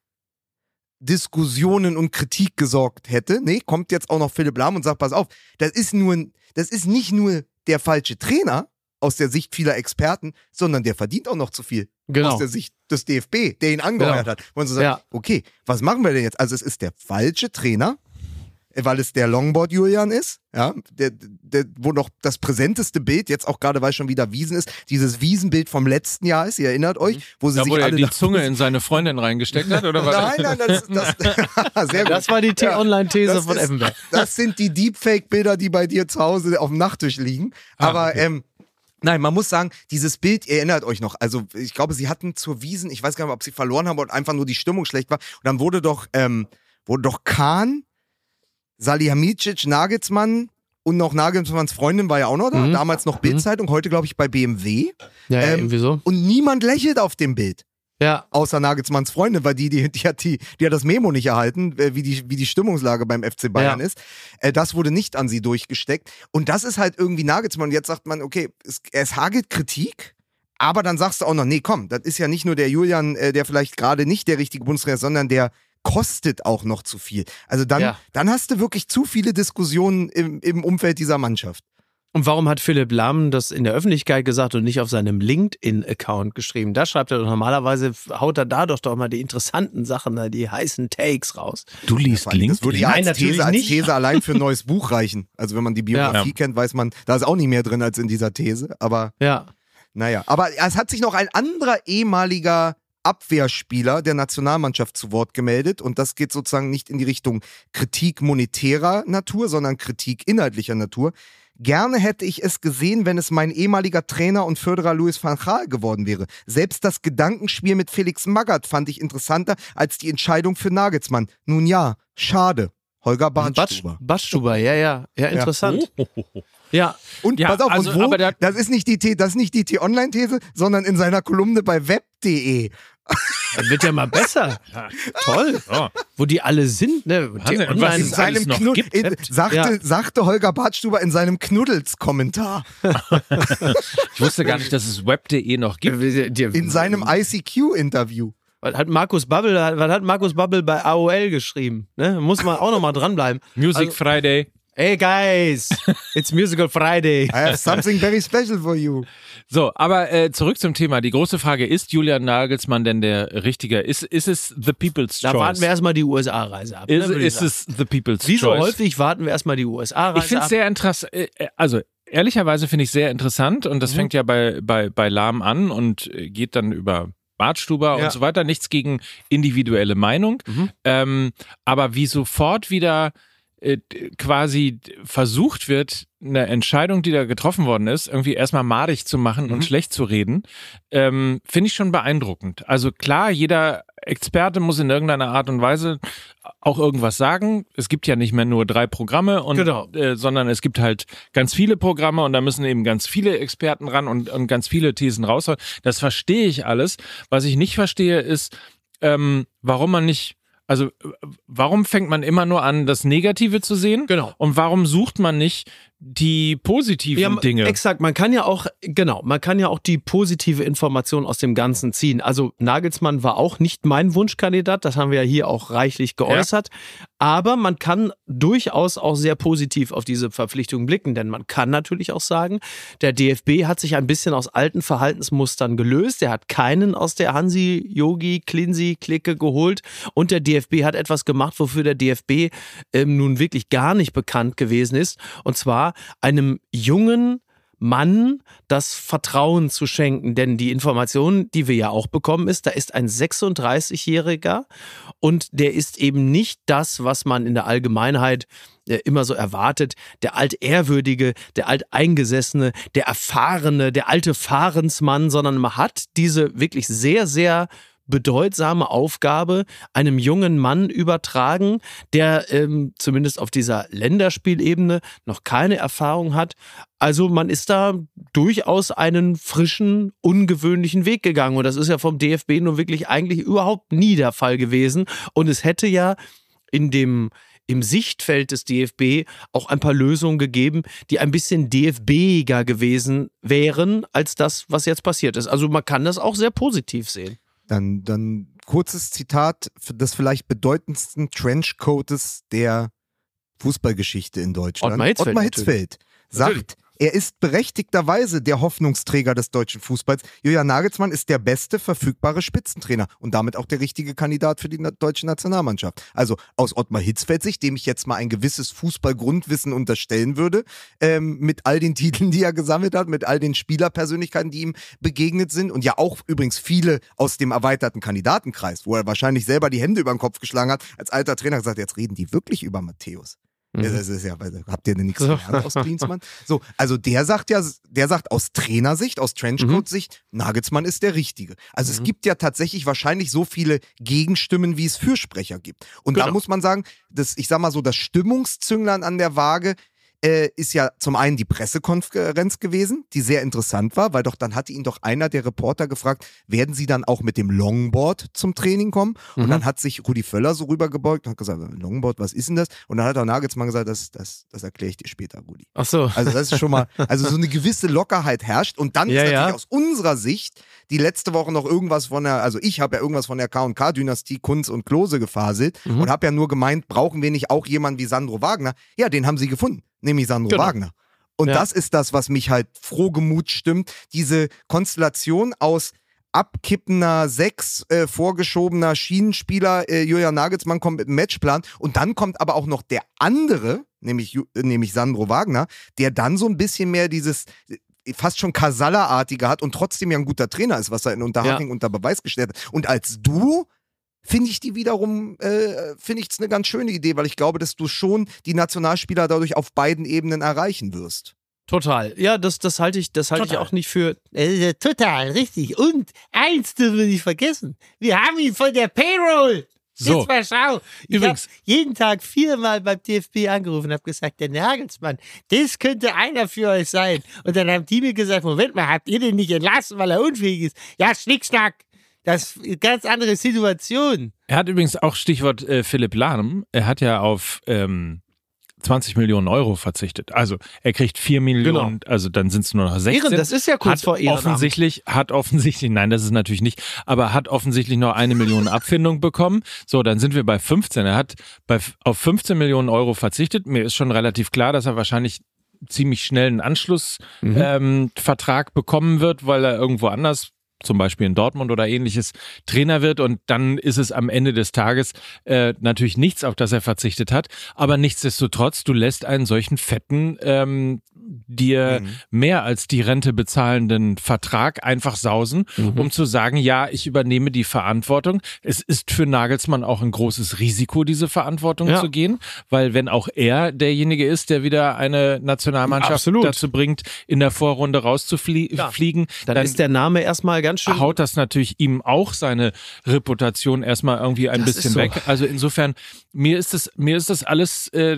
Diskussionen und Kritik gesorgt hätte. Nee, kommt jetzt auch noch Philipp Lahm und sagt, pass auf, das ist nur, das ist nicht nur der falsche Trainer aus der Sicht vieler Experten, sondern der verdient auch noch zu viel Genau. aus der Sicht des DFB, der ihn angeheuert Genau. hat. Und so sagt, Ja. okay, was machen wir denn jetzt? Also es ist der falsche Trainer, weil es der Longboard Julian ist, ja, der, der, wo noch das präsenteste Bild, jetzt auch gerade, weil schon wieder Wiesen ist, dieses Wiesenbild vom letzten Jahr ist, ihr erinnert euch, wo sie Da, sich wo er alle die nach- Zunge in seine Freundin reingesteckt hat, oder was? Nein, nein, das, das, sehr gut. Das war die T-Online-These Das von Effenberg. Das sind die Deepfake-Bilder, die bei dir zu Hause auf dem Nachttisch liegen. Ah, Aber okay. ähm, nein, man muss sagen, dieses Bild, ihr erinnert euch noch, also ich glaube, sie hatten zur Wiesen, ich weiß gar nicht, ob sie verloren haben oder einfach nur die Stimmung schlecht war. Und dann wurde doch, ähm, wurde doch Kahn, Salihamidzic, Nagelsmann und noch Nagelsmanns Freundin war ja auch noch da, Mhm. damals noch Bildzeitung, heute glaube ich bei BMW. Ja, Ähm, irgendwie so. Und niemand lächelt auf dem Bild Ja. außer Nagelsmanns Freundin, weil die, die, die, hat, die, die hat das Memo nicht erhalten, äh, wie die, wie die Stimmungslage beim FC Bayern Ja. ist. Äh, das wurde nicht an sie durchgesteckt. Und das ist halt irgendwie Nagelsmann. Und jetzt sagt man, okay, es, es hagelt Kritik. Aber dann sagst du auch noch, nee, komm, das ist ja nicht nur der Julian, äh, der vielleicht gerade nicht der richtige Bundestrainer ist, sondern der kostet auch noch zu viel. Also dann, Ja. dann hast du wirklich zu viele Diskussionen im, im Umfeld dieser Mannschaft. Und warum hat Philipp Lahm das in der Öffentlichkeit gesagt und nicht auf seinem LinkedIn-Account geschrieben? Da schreibt er doch normalerweise, haut er da doch doch mal die interessanten Sachen, da, die heißen Takes raus. Du liest Vor allem, Das würde LinkedIn. ja Nein, als natürlich These, als. These allein für ein neues Buch reichen. Also wenn man die Biografie Ja. kennt, weiß man, da ist auch nicht mehr drin als in dieser These. Aber Ja. naja, aber es hat sich noch ein anderer ehemaliger Abwehrspieler der Nationalmannschaft zu Wort gemeldet und das geht sozusagen nicht in die Richtung Kritik monetärer Natur, sondern Kritik inhaltlicher Natur. Gerne hätte ich es gesehen, wenn es mein ehemaliger Trainer und Förderer Louis van Gaal geworden wäre. Selbst das Gedankenspiel mit Felix Magath fand ich interessanter als die Entscheidung für Nagelsmann. Nun ja, schade. Holger Bartstuber. Batschstuber, ja, ja. Ja, interessant. Ja. Und Ja, pass auf, also, und wo, aber der- das ist nicht die T, das ist nicht die T-Online-These, sondern in seiner Kolumne bei web.de. Das wird ja mal besser. Toll. Oh. Wo die alle sind, ne? Wahnsinn. Und was es seinem alles noch Knud gibt, in, sagte, Ja. sagte Holger Bartstuber in seinem Knuddels-Kommentar. Ich wusste gar nicht, dass es web.de noch gibt. In seinem ICQ-Interview. Was hat Markus Bubble, was hat Markus Bubble bei AOL geschrieben? Ne? Muss man auch nochmal dranbleiben. Music Also- Friday. Hey guys, it's Musical Friday. I have something very special for you. So, aber äh, zurück zum Thema. Die große Frage, ist Julian Nagelsmann denn der Richtige? Ist, ist es the people's Da choice? warten wir erstmal die USA-Reise ab. ist ne, ist es the people's Wie so choice? häufig warten wir erstmal die USA-Reise Ich finde ab. es sehr interessant. Äh, äh, also, ehrlicherweise finde ich sehr interessant und das Mhm. fängt ja bei, bei, bei Lahm an und äh, geht dann über Bartstuber Ja. und so weiter. Nichts gegen individuelle Meinung. Mhm. Ähm, aber wie sofort wieder äh, quasi versucht wird, eine Entscheidung, die da getroffen worden ist, irgendwie erstmal madig zu machen Mhm. und schlecht zu reden, ähm, finde ich schon beeindruckend. Also klar, jeder Experte muss in irgendeiner Art und Weise auch irgendwas sagen. Es gibt ja nicht mehr nur drei Programme und Genau. äh, sondern es gibt halt ganz viele Programme und da müssen eben ganz viele Experten ran und, und ganz viele Thesen raushauen. Das verstehe ich alles. Was ich nicht verstehe, ist, ähm, warum man nicht, also äh, warum fängt man immer nur an, das Negative zu sehen? Genau. Und warum sucht man nicht die positiven Ja, Dinge? Exakt, man kann ja auch, genau, man kann ja auch die positive Information aus dem Ganzen ziehen. Also Nagelsmann war auch nicht mein Wunschkandidat, das haben wir ja hier auch reichlich geäußert. Aber man kann durchaus auch sehr positiv auf diese Verpflichtung blicken, denn man kann natürlich auch sagen, der DFB hat sich ein bisschen aus alten Verhaltensmustern gelöst. Er hat keinen aus der Hansi, Yogi, Klinsi, Clique geholt und der DFB hat etwas gemacht, wofür der DFB ähm, nun wirklich gar nicht bekannt gewesen ist. Und zwar einem jungen Mann das Vertrauen zu schenken. Denn die Information, die wir ja auch bekommen, ist, da ist ein 36-Jähriger und der ist eben nicht das, was man in der Allgemeinheit äh, immer so erwartet. Der altehrwürdige, der alteingesessene, der erfahrene, der alte Fahrensmann, sondern man hat diese wirklich sehr, sehr bedeutsame Aufgabe einem jungen Mann übertragen, der ähm, zumindest auf dieser Länderspielebene noch keine Erfahrung hat. Also man ist da durchaus einen frischen, ungewöhnlichen Weg gegangen. Und das ist ja vom DFB nun wirklich eigentlich überhaupt nie der Fall gewesen. Und es hätte ja in dem im Sichtfeld des DFB auch ein paar Lösungen gegeben, die ein bisschen DFBiger gewesen wären als das, was jetzt passiert ist. Also man kann das auch sehr positiv sehen. Dann, dann kurzes Zitat des vielleicht bedeutendsten Trenchcoates der Fußballgeschichte in Deutschland. Ottmar Hitzfeld Ottmar natürlich. Hitzfeld sagt, er ist berechtigterweise der Hoffnungsträger des deutschen Fußballs. Julian Nagelsmann ist der beste verfügbare Spitzentrainer und damit auch der richtige Kandidat für die deutsche Nationalmannschaft. Also aus Ottmar Hitzfeld Sicht, dem ich jetzt mal ein gewisses Fußballgrundwissen unterstellen würde, ähm, mit all den Titeln, die er gesammelt hat, mit all den Spielerpersönlichkeiten, die ihm begegnet sind und ja auch übrigens viele aus dem erweiterten Kandidatenkreis, wo er wahrscheinlich selber die Hände über den Kopf geschlagen hat, als alter Trainer gesagt, jetzt reden die wirklich über Matthäus. Mhm. Ja, Das ist ja, habt ihr denn nichts gelernt aus Klinsmann? So, also der sagt ja, der sagt aus Trainersicht, aus Trenchcoat-Sicht, Nagelsmann ist der Richtige. Also es Mhm. gibt ja tatsächlich wahrscheinlich so viele Gegenstimmen, wie es Fürsprecher gibt. Und da Genau. muss man sagen, das, ich sag mal so, das Stimmungszünglein an der Waage äh, ist ja zum einen die Pressekonferenz gewesen, die sehr interessant war, weil doch dann hatte ihn doch einer der Reporter gefragt, werden Sie dann auch mit dem Longboard zum Training kommen? Und Mhm. dann hat sich Rudi Völler so rübergebeugt und hat gesagt, Longboard, was ist denn das? Und dann hat der Nagelsmann gesagt, das, das, das erkläre ich dir später, Rudi. Ach so. Also das ist schon mal, also so eine gewisse Lockerheit herrscht. Und dann Ja, ist natürlich ja. aus unserer Sicht die letzte Woche noch irgendwas von der, also ich habe ja irgendwas von der K&K-Dynastie Kunz und Klose gefaselt Mhm. und habe ja nur gemeint, brauchen wir nicht auch jemanden wie Sandro Wagner? Ja, den haben sie gefunden, nämlich Sandro Genau. Wagner. Und Ja. das ist das, was mich halt frohgemut stimmt. Diese Konstellation aus abkippender sechs äh, vorgeschobener Schienenspieler, äh, Julian Nagelsmann kommt mit einem Matchplan und dann kommt aber auch noch der andere, nämlich, äh, nämlich Sandro Wagner, der dann so ein bisschen mehr dieses fast schon Casalla-artige hat und trotzdem ja ein guter Trainer ist, was er in Unterhaching unter Beweis gestellt hat. Und als Duo finde ich die wiederum, äh, finde ich es eine ganz schöne Idee, weil ich glaube, dass du schon die Nationalspieler dadurch auf beiden Ebenen erreichen wirst. Total. Ja, das, das halte ich, das halte ich auch nicht für. Äh, total, richtig. Und eins dürfen wir nicht vergessen. Wir haben ihn von der Payroll. So. Jetzt mal schau. Ich Übrigens- habe jeden Tag viermal beim DFB angerufen und habe gesagt, der Nagelsmann, das könnte einer für euch sein. Und dann haben die mir gesagt, Moment mal, habt ihr den nicht entlassen, weil er unfähig ist? Ja, Schnickschnack. Das ist eine ganz andere Situation. Er hat übrigens auch Stichwort äh, Philipp Lahm. Er hat ja auf ähm, 20 Millionen Euro verzichtet. Also er kriegt 4 Millionen, also dann sind es nur noch 16. Ehren, das ist ja kurz hat vor Ehrenamt. offensichtlich, hat offensichtlich, nein, das ist natürlich nicht, aber hat offensichtlich noch eine Million Abfindung bekommen. So, dann sind wir bei 15. Er hat bei, auf 15 Millionen Euro verzichtet. Mir ist schon relativ klar, dass er wahrscheinlich ziemlich schnell einen Anschlussvertrag Mhm. ähm, bekommen wird, weil er irgendwo anders zum Beispiel in Dortmund oder ähnliches Trainer wird und dann ist es am Ende des Tages äh, natürlich nichts, auf das er verzichtet hat. Aber nichtsdestotrotz, du lässt einen solchen fetten ähm, dir Mhm. mehr als die Rente bezahlenden Vertrag einfach sausen, um zu sagen, ja, ich übernehme die Verantwortung. Es ist für Nagelsmann auch ein großes Risiko, diese Verantwortung Ja. zu gehen, weil wenn auch er derjenige ist, der wieder eine Nationalmannschaft Absolut. dazu bringt, in der Vorrunde rauszufliegen, Dann, ist der Name erstmal ganz schön. haut das natürlich ihm auch seine Reputation erstmal irgendwie ein Das bisschen so. weg. Also insofern, mir ist das, mir ist das alles, äh,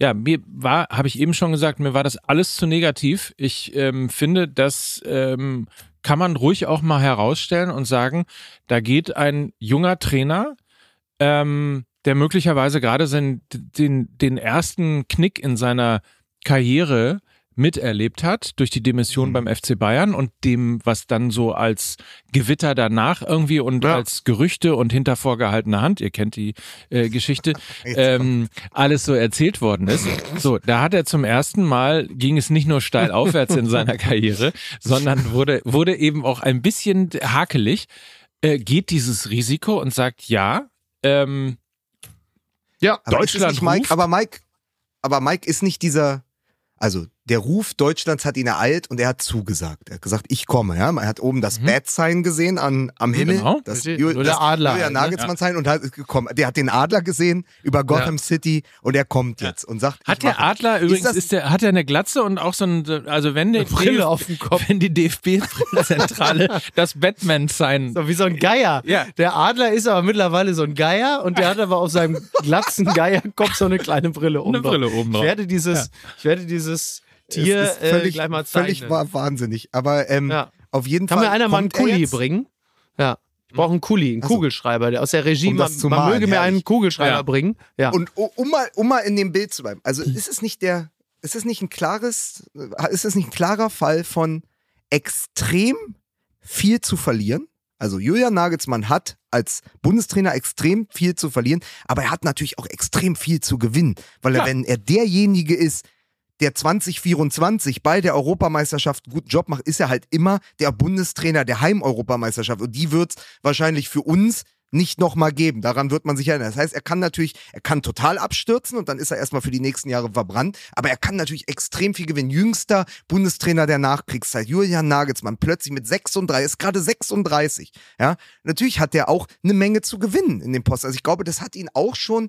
ja, mir war, habe ich eben schon gesagt, mir war das alles zu negativ. Ich ähm, finde, das ähm, kann man ruhig auch mal herausstellen und sagen, da geht ein junger Trainer, ähm, der möglicherweise gerade seinen, den, den ersten Knick in seiner Karriere miterlebt hat durch die Demission beim FC Bayern und dem, was dann so als Gewitter danach irgendwie und Ja. als Gerüchte und hinter vorgehaltener Hand, ihr kennt die äh, Geschichte, ähm, alles so erzählt worden ist. So, da hat er zum ersten Mal, ging es nicht nur steil aufwärts in seiner Karriere, sondern wurde, wurde eben auch ein bisschen hakelig, äh, geht dieses Risiko und sagt, ja, ähm, Ja, Aber Deutschland nicht Mike, ruft? aber Mike, aber Mike ist nicht dieser, also der Ruf Deutschlands hat ihn ereilt und er hat zugesagt. Er hat gesagt, ich komme. Ja, man hat oben das Bad Sign gesehen an, am Himmel, genau. das, Nur Ju- der das Adler Julian halt, ne? Nagelsmann Sign und hat gekommen. Der hat den Adler gesehen über Gotham City und er kommt jetzt und sagt, Hat ich der mache. Adler übrigens, das- ist der, hat er eine Glatze und auch so ein, also wenn der Brille auf dem Kopf. wenn die DFB-Zentrale das Batman-Sign So wie so ein Geier. Ja. Der Adler ist aber mittlerweile so ein Geier und der hat aber auf seinem glatzen Geierkopf so eine kleine Brille oben Eine. Brille oben drauf. Ich werde dieses, ich werde dieses Tier es ist äh, völlig, gleich mal zeigen. völlig wa- wahnsinnig. Aber ähm, Ja. auf jeden Kann Fall. mir einer mal einen Kuli bringen? Ja. Ich brauche einen Kuli, einen Also, Kugelschreiber, der aus der Regie, um man, man malen, möge mir einen Kugelschreiber Ja. bringen. Ja. Und um mal, um mal in dem Bild zu bleiben. Also ist es nicht der, ist es nicht ein klares, äh, ist es nicht ein klarer Fall von extrem viel zu verlieren? Also Julian Nagelsmann hat als Bundestrainer extrem viel zu verlieren, aber er hat natürlich auch extrem viel zu gewinnen, weil er, Klar. wenn er derjenige ist, der 2024 bei der Europameisterschaft einen guten Job macht, ist er halt immer der Bundestrainer der Heim-Europameisterschaft. Und die wird es wahrscheinlich für uns nicht nochmal geben. Daran wird man sich erinnern. Das heißt, er kann natürlich, er kann total abstürzen und dann ist er erstmal für die nächsten Jahre verbrannt. Aber er kann natürlich extrem viel gewinnen. Jüngster Bundestrainer der Nachkriegszeit, Julian Nagelsmann, plötzlich mit 36, ist gerade 36. Ja, natürlich hat er auch eine Menge zu gewinnen in dem Posten. Also ich glaube, das hat ihn auch schon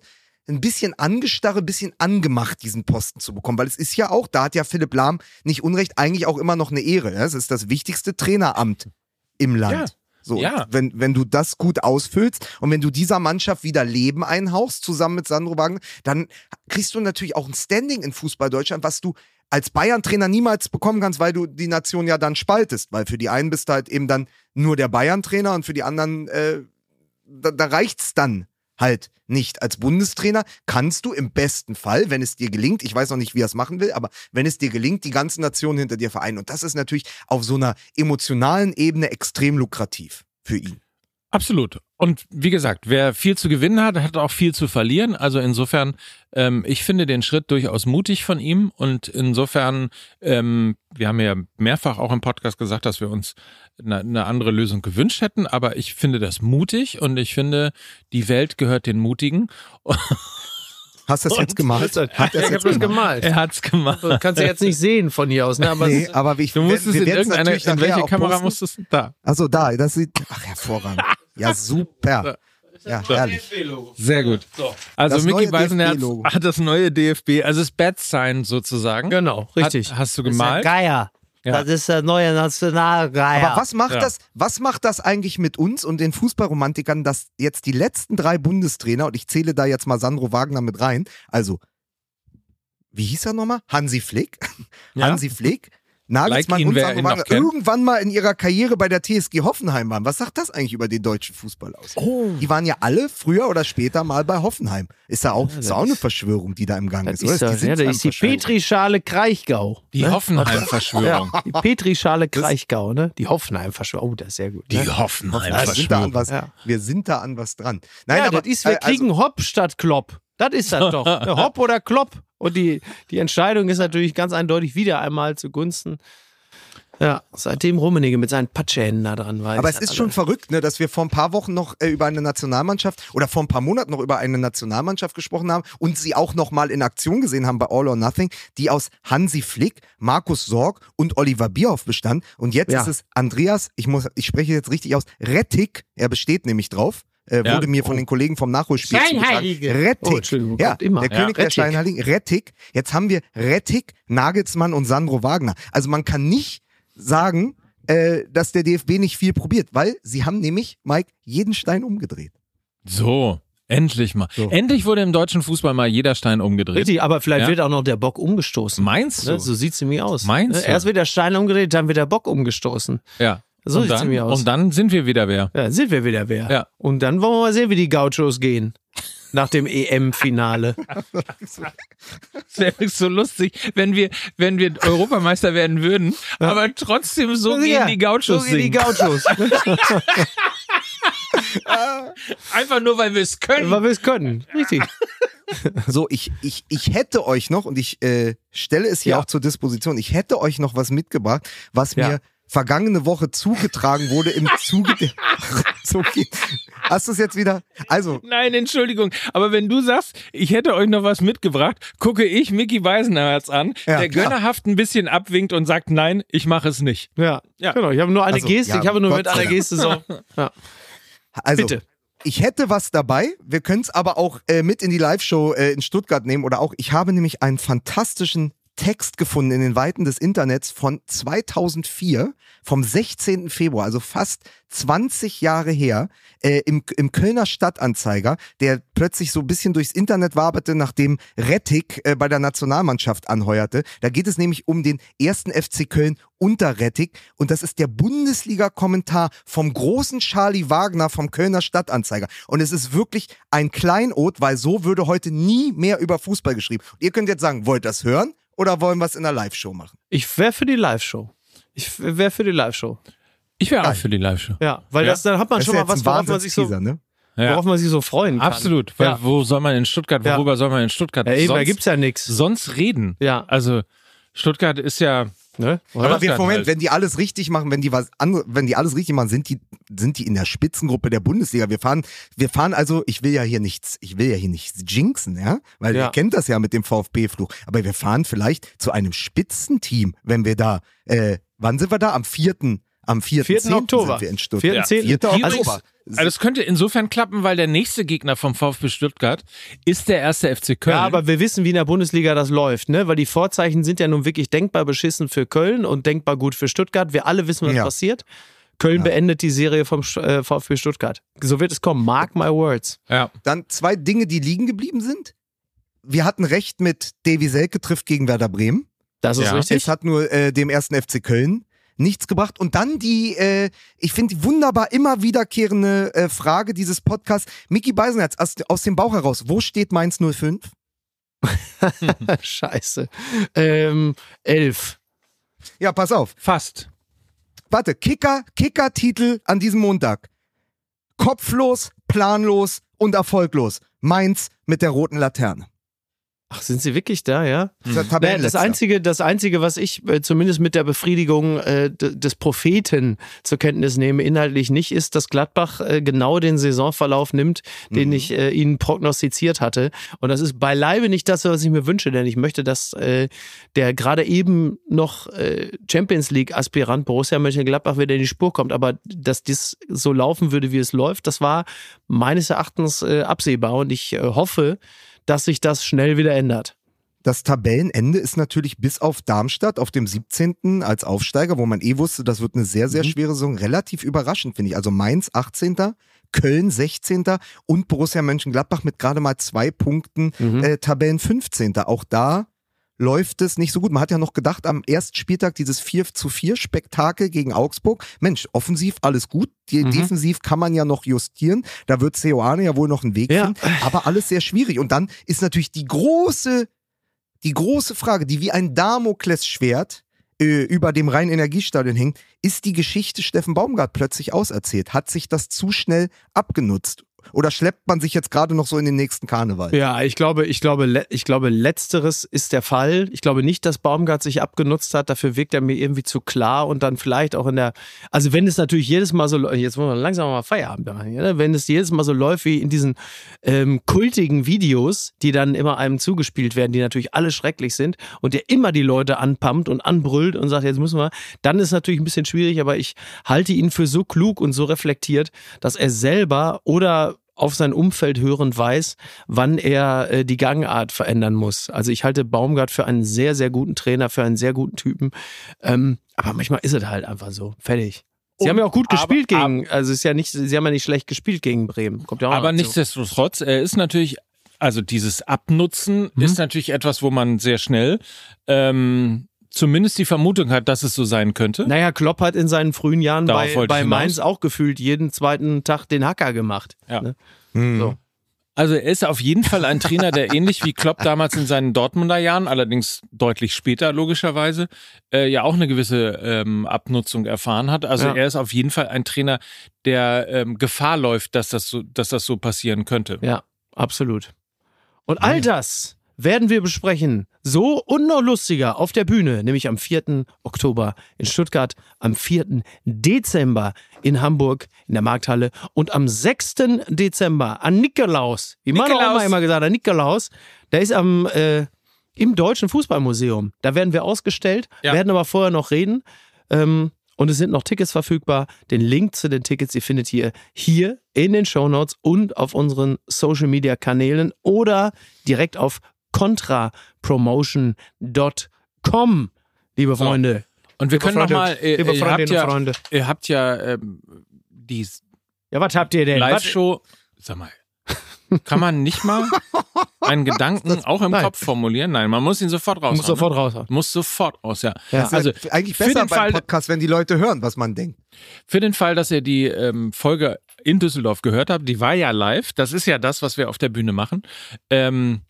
ein bisschen angestarre, ein bisschen angemacht, diesen Posten zu bekommen. Weil es ist ja auch, da hat ja Philipp Lahm nicht unrecht, eigentlich auch immer noch eine Ehre. Es ist das wichtigste Traineramt im Land. Ja. So, Ja. wenn, wenn du das gut ausfüllst und wenn du dieser Mannschaft wieder Leben einhauchst, zusammen mit Sandro Wagner, dann kriegst du natürlich auch ein Standing in Fußball Deutschland, was du als Bayern-Trainer niemals bekommen kannst, weil du die Nation ja dann spaltest. Weil für die einen bist du halt eben dann nur der Bayern-Trainer und für die anderen, äh, da, da reicht's dann halt nicht. Als Bundestrainer kannst du im besten Fall, wenn es dir gelingt, ich weiß noch nicht, wie er es machen will, aber wenn es dir gelingt, die ganze Nation hinter dir vereinen. Und das ist natürlich auf so einer emotionalen Ebene extrem lukrativ für ihn. Absolut. Und wie gesagt, wer viel zu gewinnen hat, hat auch viel zu verlieren. Also insofern, ähm, ich finde den Schritt durchaus mutig von ihm. Und insofern, ähm, wir haben ja mehrfach auch im Podcast gesagt, dass wir uns eine, eine andere Lösung gewünscht hätten. Aber ich finde das mutig und ich finde, die Welt gehört den Mutigen. Hast du das jetzt gemalt? Hat Hat er ich das habe das jetzt gemalt. Er hat's gemacht. Das kannst du jetzt nicht sehen von hier aus, ne? Aber Nee, aber ich, Du musst es wir in werden's irgendeine, natürlich in welche Kamera posten. musst du es da? Achso, da, das sieht, ach, hervorragend. Ja, super. Ja, herrlich. Sehr gut. Also Das Micky neue Beisenherz DFB-Logo. hat das neue DFB, also das Bad Sign sozusagen. Genau, richtig. Hat, hast du Das ist gemalt? Geier. Ja. Das ist der neue Nationalgeier. Aber was macht Ja. das, was macht das eigentlich mit uns und den Fußballromantikern, dass jetzt die letzten drei Bundestrainer, und ich zähle da jetzt mal Sandro Wagner mit rein, also, wie hieß er nochmal? Hansi Flick? Ja. Hansi Flick? Nagelsmann Like und Sandro Wagner kennt. irgendwann mal in ihrer Karriere bei der TSG Hoffenheim waren. Was sagt das eigentlich über den deutschen Fußball aus? Oh. Die waren ja alle früher oder später mal bei Hoffenheim. Ist da auch, ist auch eine Verschwörung, die da im Gang Das ist, oder? ist, das, sind ja, das zwar ist die. Petrischale Kraichgau. Die ne? Hoffenheim-Verschwörung. Ja, die Petrischale Kraichgau, ne? Die Hoffenheim-Verschwörung. Oh, das ist sehr gut. Die ne? Wir sind, da Hoffenheim-Verschwörung. an was, Ja. wir sind da an was dran. Nein, ja, aber das ist, wir äh, also- kriegen Hopp statt Klopp. Das ist das doch. Hopp oder Klopp. Und die, die Entscheidung ist natürlich ganz eindeutig wieder einmal zugunsten Ja, seitdem Rummenigge mit seinen Patschehänden da dran war. Aber es ist schon verrückt, ne, dass wir vor ein paar Wochen noch äh, über eine Nationalmannschaft oder vor ein paar Monaten noch über eine Nationalmannschaft gesprochen haben und sie auch noch mal in Aktion gesehen haben bei All or Nothing, die aus Hansi Flick, Markus Sorg und Oliver Bierhoff bestand. Und jetzt Ja. ist es Andreas, ich muss, ich spreche jetzt richtig aus, Rettig, er besteht nämlich drauf. Äh, Ja. wurde mir von den Kollegen vom Nachholspiel zugetragen. Steinheilige. Rettig. Oh, Entschuldigung, ja, immer. der Ja. König der Rettig. Steinheiligen, Rettig. Jetzt haben wir Rettig, Nagelsmann und Sandro Wagner. Also man kann nicht sagen, äh, dass der DFB nicht viel probiert, weil sie haben nämlich, Mike, jeden Stein umgedreht. So, endlich mal. So. Endlich wurde im deutschen Fußball mal jeder Stein umgedreht. Richtig, aber vielleicht Ja. wird auch noch der Bock umgestoßen. Meinst du? Ne? So sieht's nämlich aus. Meinst Ne? du? Erst wird der Stein umgedreht, dann wird der Bock umgestoßen. Ja. So und sieht's dann, nämlich aus. Und dann sind wir wieder wer. Ja, dann sind wir wieder wer. Ja. Und dann wollen wir mal sehen, wie die Gauchos gehen. Nach dem EM-Finale. Es wäre so lustig, wenn wir, wenn wir Europameister werden würden, aber trotzdem so gegen die Gauchos so gehen die. Gauchos. Einfach nur, weil wir es können. Weil wir es können. Richtig. So, ich, ich, ich hätte euch noch, und ich äh, stelle es hier Ja. auch zur Disposition, ich hätte euch noch was mitgebracht, was Ja. mir vergangene Woche zugetragen wurde im Zuge der. so geht. Hast du es jetzt wieder? Also, Nein, Entschuldigung. Aber wenn du sagst, ich hätte euch noch was mitgebracht, gucke ich Mickey Weisenherz an, Ja, der gönnerhaft ein bisschen abwinkt und sagt, nein, ich mache es nicht. Ja, Ja. genau. Ich habe nur eine Also, Geste. ja, ich habe nur Gott mit einer. Geste so. Ja. also Bitte. ich hätte was dabei. Wir können es aber auch äh, mit in die Live-Show äh, in Stuttgart nehmen oder auch. Ich habe nämlich einen fantastischen Text gefunden in den Weiten des Internets von 2004, vom 16. Februar, also fast 20 Jahre her, äh, im, im Kölner Stadtanzeiger, der plötzlich so ein bisschen durchs Internet waberte, nachdem Rettig äh, bei der Nationalmannschaft anheuerte. Da geht es nämlich um den ersten FC Köln unter Rettig und das ist der Bundesliga-Kommentar vom großen Charlie Wagner vom Kölner Stadtanzeiger. Und es ist wirklich ein Kleinod, weil so würde heute nie mehr über Fußball geschrieben. Und ihr könnt jetzt sagen, wollt das hören oder wollen wir es in der Live-Show machen? Ich wäre für die Live-Show. Ich wäre für die Live-Show. Ich wäre auch für die Live-Show. Ja, weil Ja. das, dann hat man Das schon mal was, worauf man sich so, ne? Ja. worauf man sich so freuen kann. Absolut. Weil Ja. wo soll man in Stuttgart, Ja. worüber soll man in Stuttgart Ja, eben, da sonst, gibt's ja nichts. sonst reden? Ja. Also Stuttgart ist ja. Ne? Aber wir, Moment, halt. wenn die alles richtig machen, wenn die was andere, wenn die alles richtig machen, sind die, sind die in der Spitzengruppe der Bundesliga. Wir fahren, wir fahren also, ich will ja hier nichts, ich will ja hier nichts jinxen, ja, weil Ja. ihr kennt das ja mit dem VfB-Fluch. Aber wir fahren vielleicht zu einem Spitzenteam, wenn wir da, äh, wann sind wir da? Am vierten, am vierten, 4. Zehnten Oktober. sind wir in Stuttgart. 4. Zehnten. Vierter Übrigens- Oktober. Also es könnte insofern klappen, weil der nächste Gegner vom VfB Stuttgart ist der erste FC Köln. Ja, aber wir wissen, wie in der Bundesliga das läuft, ne? Weil die Vorzeichen sind ja nun wirklich denkbar beschissen für Köln und denkbar gut für Stuttgart. Wir alle wissen, was Ja. passiert. Köln beendet die Serie vom äh, VfB Stuttgart. So wird es kommen. Mark my words. ja. Dann zwei Dinge, die liegen geblieben sind. Wir hatten recht mit Davy Selke trifft gegen Werder Bremen. Das ist Ja. richtig. Es hat nur äh, dem ersten FC Köln nichts gebracht. Und dann die, äh, ich finde, wunderbar immer wiederkehrende äh, Frage dieses Podcasts. Mickey Beisenherz, aus, aus dem Bauch heraus, wo steht Mainz 05? Scheiße. Ähm, elf. Ja, pass auf. Fast. Warte, Kicker, Kicker-Titel an diesem Montag. Kopflos, planlos und erfolglos. Mainz mit der roten Laterne. Ach, sind sie wirklich da, ja? Das der Naja, das einzige, das einzige, was ich äh, zumindest mit der Befriedigung äh, des Propheten zur Kenntnis nehme, inhaltlich nicht, ist, dass Gladbach äh, genau den Saisonverlauf nimmt, den Mhm. ich ihnen prognostiziert hatte. Und das ist beileibe nicht das, was ich mir wünsche, denn ich möchte, dass der gerade eben noch Champions League Aspirant Borussia Mönchengladbach wieder in die Spur kommt. Aber dass das so laufen würde, wie es läuft, das war meines Erachtens absehbar. Und ich hoffe, dass sich das schnell wieder ändert. Das Tabellenende ist natürlich bis auf Darmstadt auf dem 17. als Aufsteiger, wo man eh wusste, das wird eine sehr, sehr Mhm. schwere Saison. Relativ überraschend, finde ich. Also Mainz 18. Köln 16. und Borussia Mönchengladbach mit gerade mal zwei Punkten Mhm. äh, Tabellen 15. Auch da läuft es nicht so gut. Man hat ja noch gedacht, am ersten Spieltag dieses 4 zu 4 Spektakel gegen Augsburg. Mensch, offensiv alles gut. Mhm. Defensiv kann man ja noch justieren. Da wird Seoane ja wohl noch einen Weg Ja. finden. Aber alles sehr schwierig. Und dann ist natürlich die große, die große Frage, die wie ein Damoklesschwert äh, über dem Rhein-Energiestadion hängt, ist die Geschichte Steffen Baumgart plötzlich auserzählt? Hat sich das zu schnell abgenutzt? Oder schleppt man sich jetzt gerade noch so in den nächsten Karneval? Ja, ich glaube, ich glaube, ich glaube, letzteres ist der Fall. Ich glaube nicht, dass Baumgart sich abgenutzt hat. Dafür wirkt er mir irgendwie zu klar und dann vielleicht auch in der, also wenn es natürlich jedes Mal so, jetzt wollen wir langsam mal Feierabend machen, ja, ne? wenn es jedes Mal so läuft wie in diesen ähm, kultigen Videos, die dann immer einem zugespielt werden, die natürlich alle schrecklich sind und der immer die Leute anpumpt und anbrüllt und sagt, jetzt müssen wir, dann ist natürlich ein bisschen schwierig, aber ich halte ihn für so klug und so reflektiert, dass er selber oder auf sein Umfeld hörend weiß, wann er äh, die Gangart verändern muss. Also ich halte Baumgart für einen sehr, sehr guten Trainer, für einen sehr guten Typen. Ähm, aber manchmal ist es halt einfach so. Fertig. Sie Und- haben ja auch gut aber- gespielt gegen, also es ist ja nicht, sie haben ja nicht schlecht gespielt gegen Bremen. Kommt ja auch Aber nichtsdestotrotz, er ist natürlich, also dieses Abnutzen Mhm. ist natürlich etwas, wo man sehr schnell ähm, zumindest die Vermutung hat, dass es so sein könnte. Naja, Klopp hat in seinen frühen Jahren Darauf bei, bei. Mainz auch gefühlt jeden zweiten Tag den Hacker gemacht. Ja. Ne? Hm. So. Also er ist auf jeden Fall ein Trainer, der ähnlich wie Klopp damals in seinen Dortmunder Jahren, allerdings deutlich später logischerweise, äh, ja auch eine gewisse ähm, Abnutzung erfahren hat. Also Ja. er ist auf jeden Fall ein Trainer, der ähm, Gefahr läuft, dass das so, dass das so passieren könnte. Ja, absolut. Und all das werden wir besprechen. So und noch lustiger auf der Bühne, nämlich am 4. Oktober in Stuttgart, am 4. Dezember in Hamburg in der Markthalle und am 6. Dezember an Nikolaus. Wie meine. Oma immer gesagt hat, Nikolaus, der ist am äh, im Deutschen Fußballmuseum. Da werden wir ausgestellt, Ja. werden aber vorher noch reden. Ähm, und es sind noch Tickets verfügbar. Den Link zu den Tickets, die findet ihr hier in den Shownotes und auf unseren Social Media Kanälen oder direkt auf contrapromotion.com, liebe So. Freunde. Und wir Liebe können nochmal, ihr, liebe ihr, habt ja, Freunde. ihr habt ja ähm, die Ja, was habt ihr denn? Live-Show, sag mal, kann man nicht mal einen Gedanken auch im Nein. Kopf formulieren? Nein, man muss ihn sofort raus. Muss sofort raushauen. Muss sofort raus, ja. Ja. Das ist Also ja eigentlich für besser den beim Fall- Podcast, wenn die Leute hören, was man denkt. Für den Fall, dass ihr die ähm, Folge in Düsseldorf gehört habt, die war ja live. Das ist ja das, was wir auf der Bühne machen. Ähm,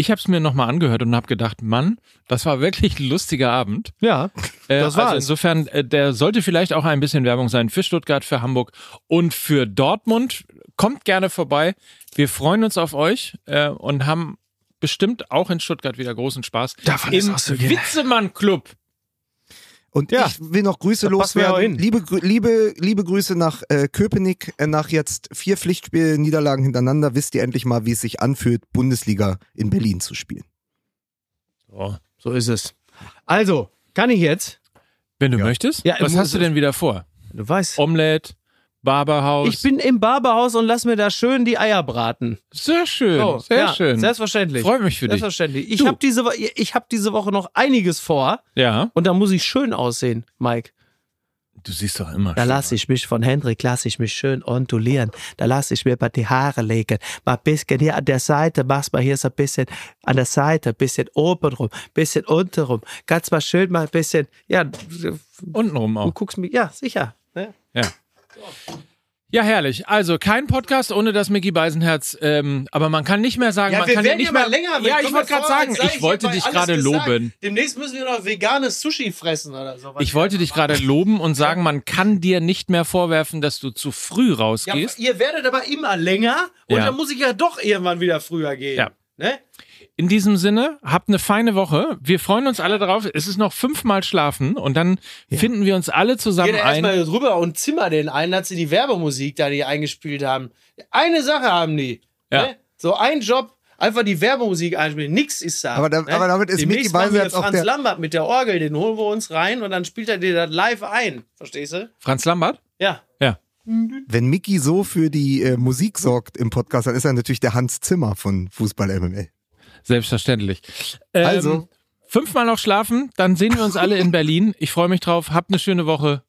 ich habe es mir nochmal angehört und habe gedacht, Mann, das war wirklich ein lustiger Abend. Ja, Äh, Das war also insofern, äh, der sollte vielleicht auch ein bisschen Werbung sein für Stuttgart, für Hamburg und für Dortmund. Kommt gerne vorbei. Wir freuen uns auf euch äh, und haben bestimmt auch in Stuttgart wieder großen Spaß. Davon ist Im auszugehen. Witzemann Club. Und Ja. ich will noch Grüße loswerden. Liebe, liebe, liebe Grüße nach äh, Köpenick. Äh, nach jetzt vier Pflichtspiel-Niederlagen hintereinander wisst ihr endlich mal, wie es sich anfühlt, Bundesliga in Berlin zu spielen. Oh. so ist es. Also, kann ich jetzt? Wenn du Ja. möchtest. Ja, Was hast du denn wieder vor? Du weißt. Omelette, Barberhaus. Ich bin im Barberhaus und lass mir da schön die Eier braten. sehr schön, So, sehr ja, schön. Selbstverständlich. Freut mich für dich. Selbstverständlich. Ich Du. habe diese, ich hab diese Woche noch einiges vor Ja, und da muss ich schön aussehen, Mike. du siehst doch immer Da lasse ich mich von Hendrik, lasse ich mich schön ondulieren. Da lasse ich mir mal die Haare legen. Mal ein bisschen hier an der Seite, mach's mal hier so ein bisschen an der Seite, ein bisschen oben rum, ein bisschen unten rum. Ganz mal schön mal ein bisschen, ja, du Untenrum auch. guckst mir, ja, sicher. Ne? Ja. Ja, herrlich. Also kein Podcast ohne das Mickey Beisenherz. Ähm, aber man kann nicht mehr sagen, man kann ja nicht mehr. ja, ich wollte gerade sagen, ich wollte dich gerade loben. Demnächst müssen wir noch veganes Sushi fressen oder so. Ich wollte dich gerade loben und sagen, man kann dir nicht mehr vorwerfen, dass du zu früh Ja, rausgehst. ihr werdet aber immer länger und Ja. dann muss ich ja doch irgendwann wieder früher gehen. Ja. Ne? In diesem Sinne, habt eine feine Woche. Wir freuen uns alle darauf. Es ist noch fünfmal schlafen und dann finden wir uns alle zusammen Geh da ein. erstmal drüber und zimmer den ein, dass sie die Werbemusik da, die eingespielt haben. Eine Sache haben die. Ja. Ne? So ein Job, einfach die Werbemusik einspielen. Nix ist da. Aber da- ne? aber damit ist Demnächst wir Beisenherz auch Franz der- Lambert mit der Orgel, den holen wir uns rein und dann spielt er dir das live ein. Verstehst du? Franz Lambert? Ja. Ja. Wenn Mickey so für die äh, Musik sorgt im Podcast, dann ist er natürlich der Hans Zimmer von Fußball MML. Selbstverständlich. Ähm, Also. Fünfmal noch schlafen, dann sehen wir uns alle in Berlin. Ich freue mich drauf. Habt eine schöne Woche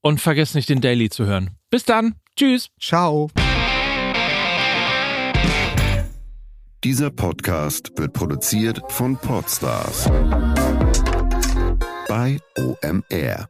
und vergesst nicht, den Daily zu hören. Bis dann. Tschüss. Ciao. Dieser Podcast wird produziert von Podstars bei OMR.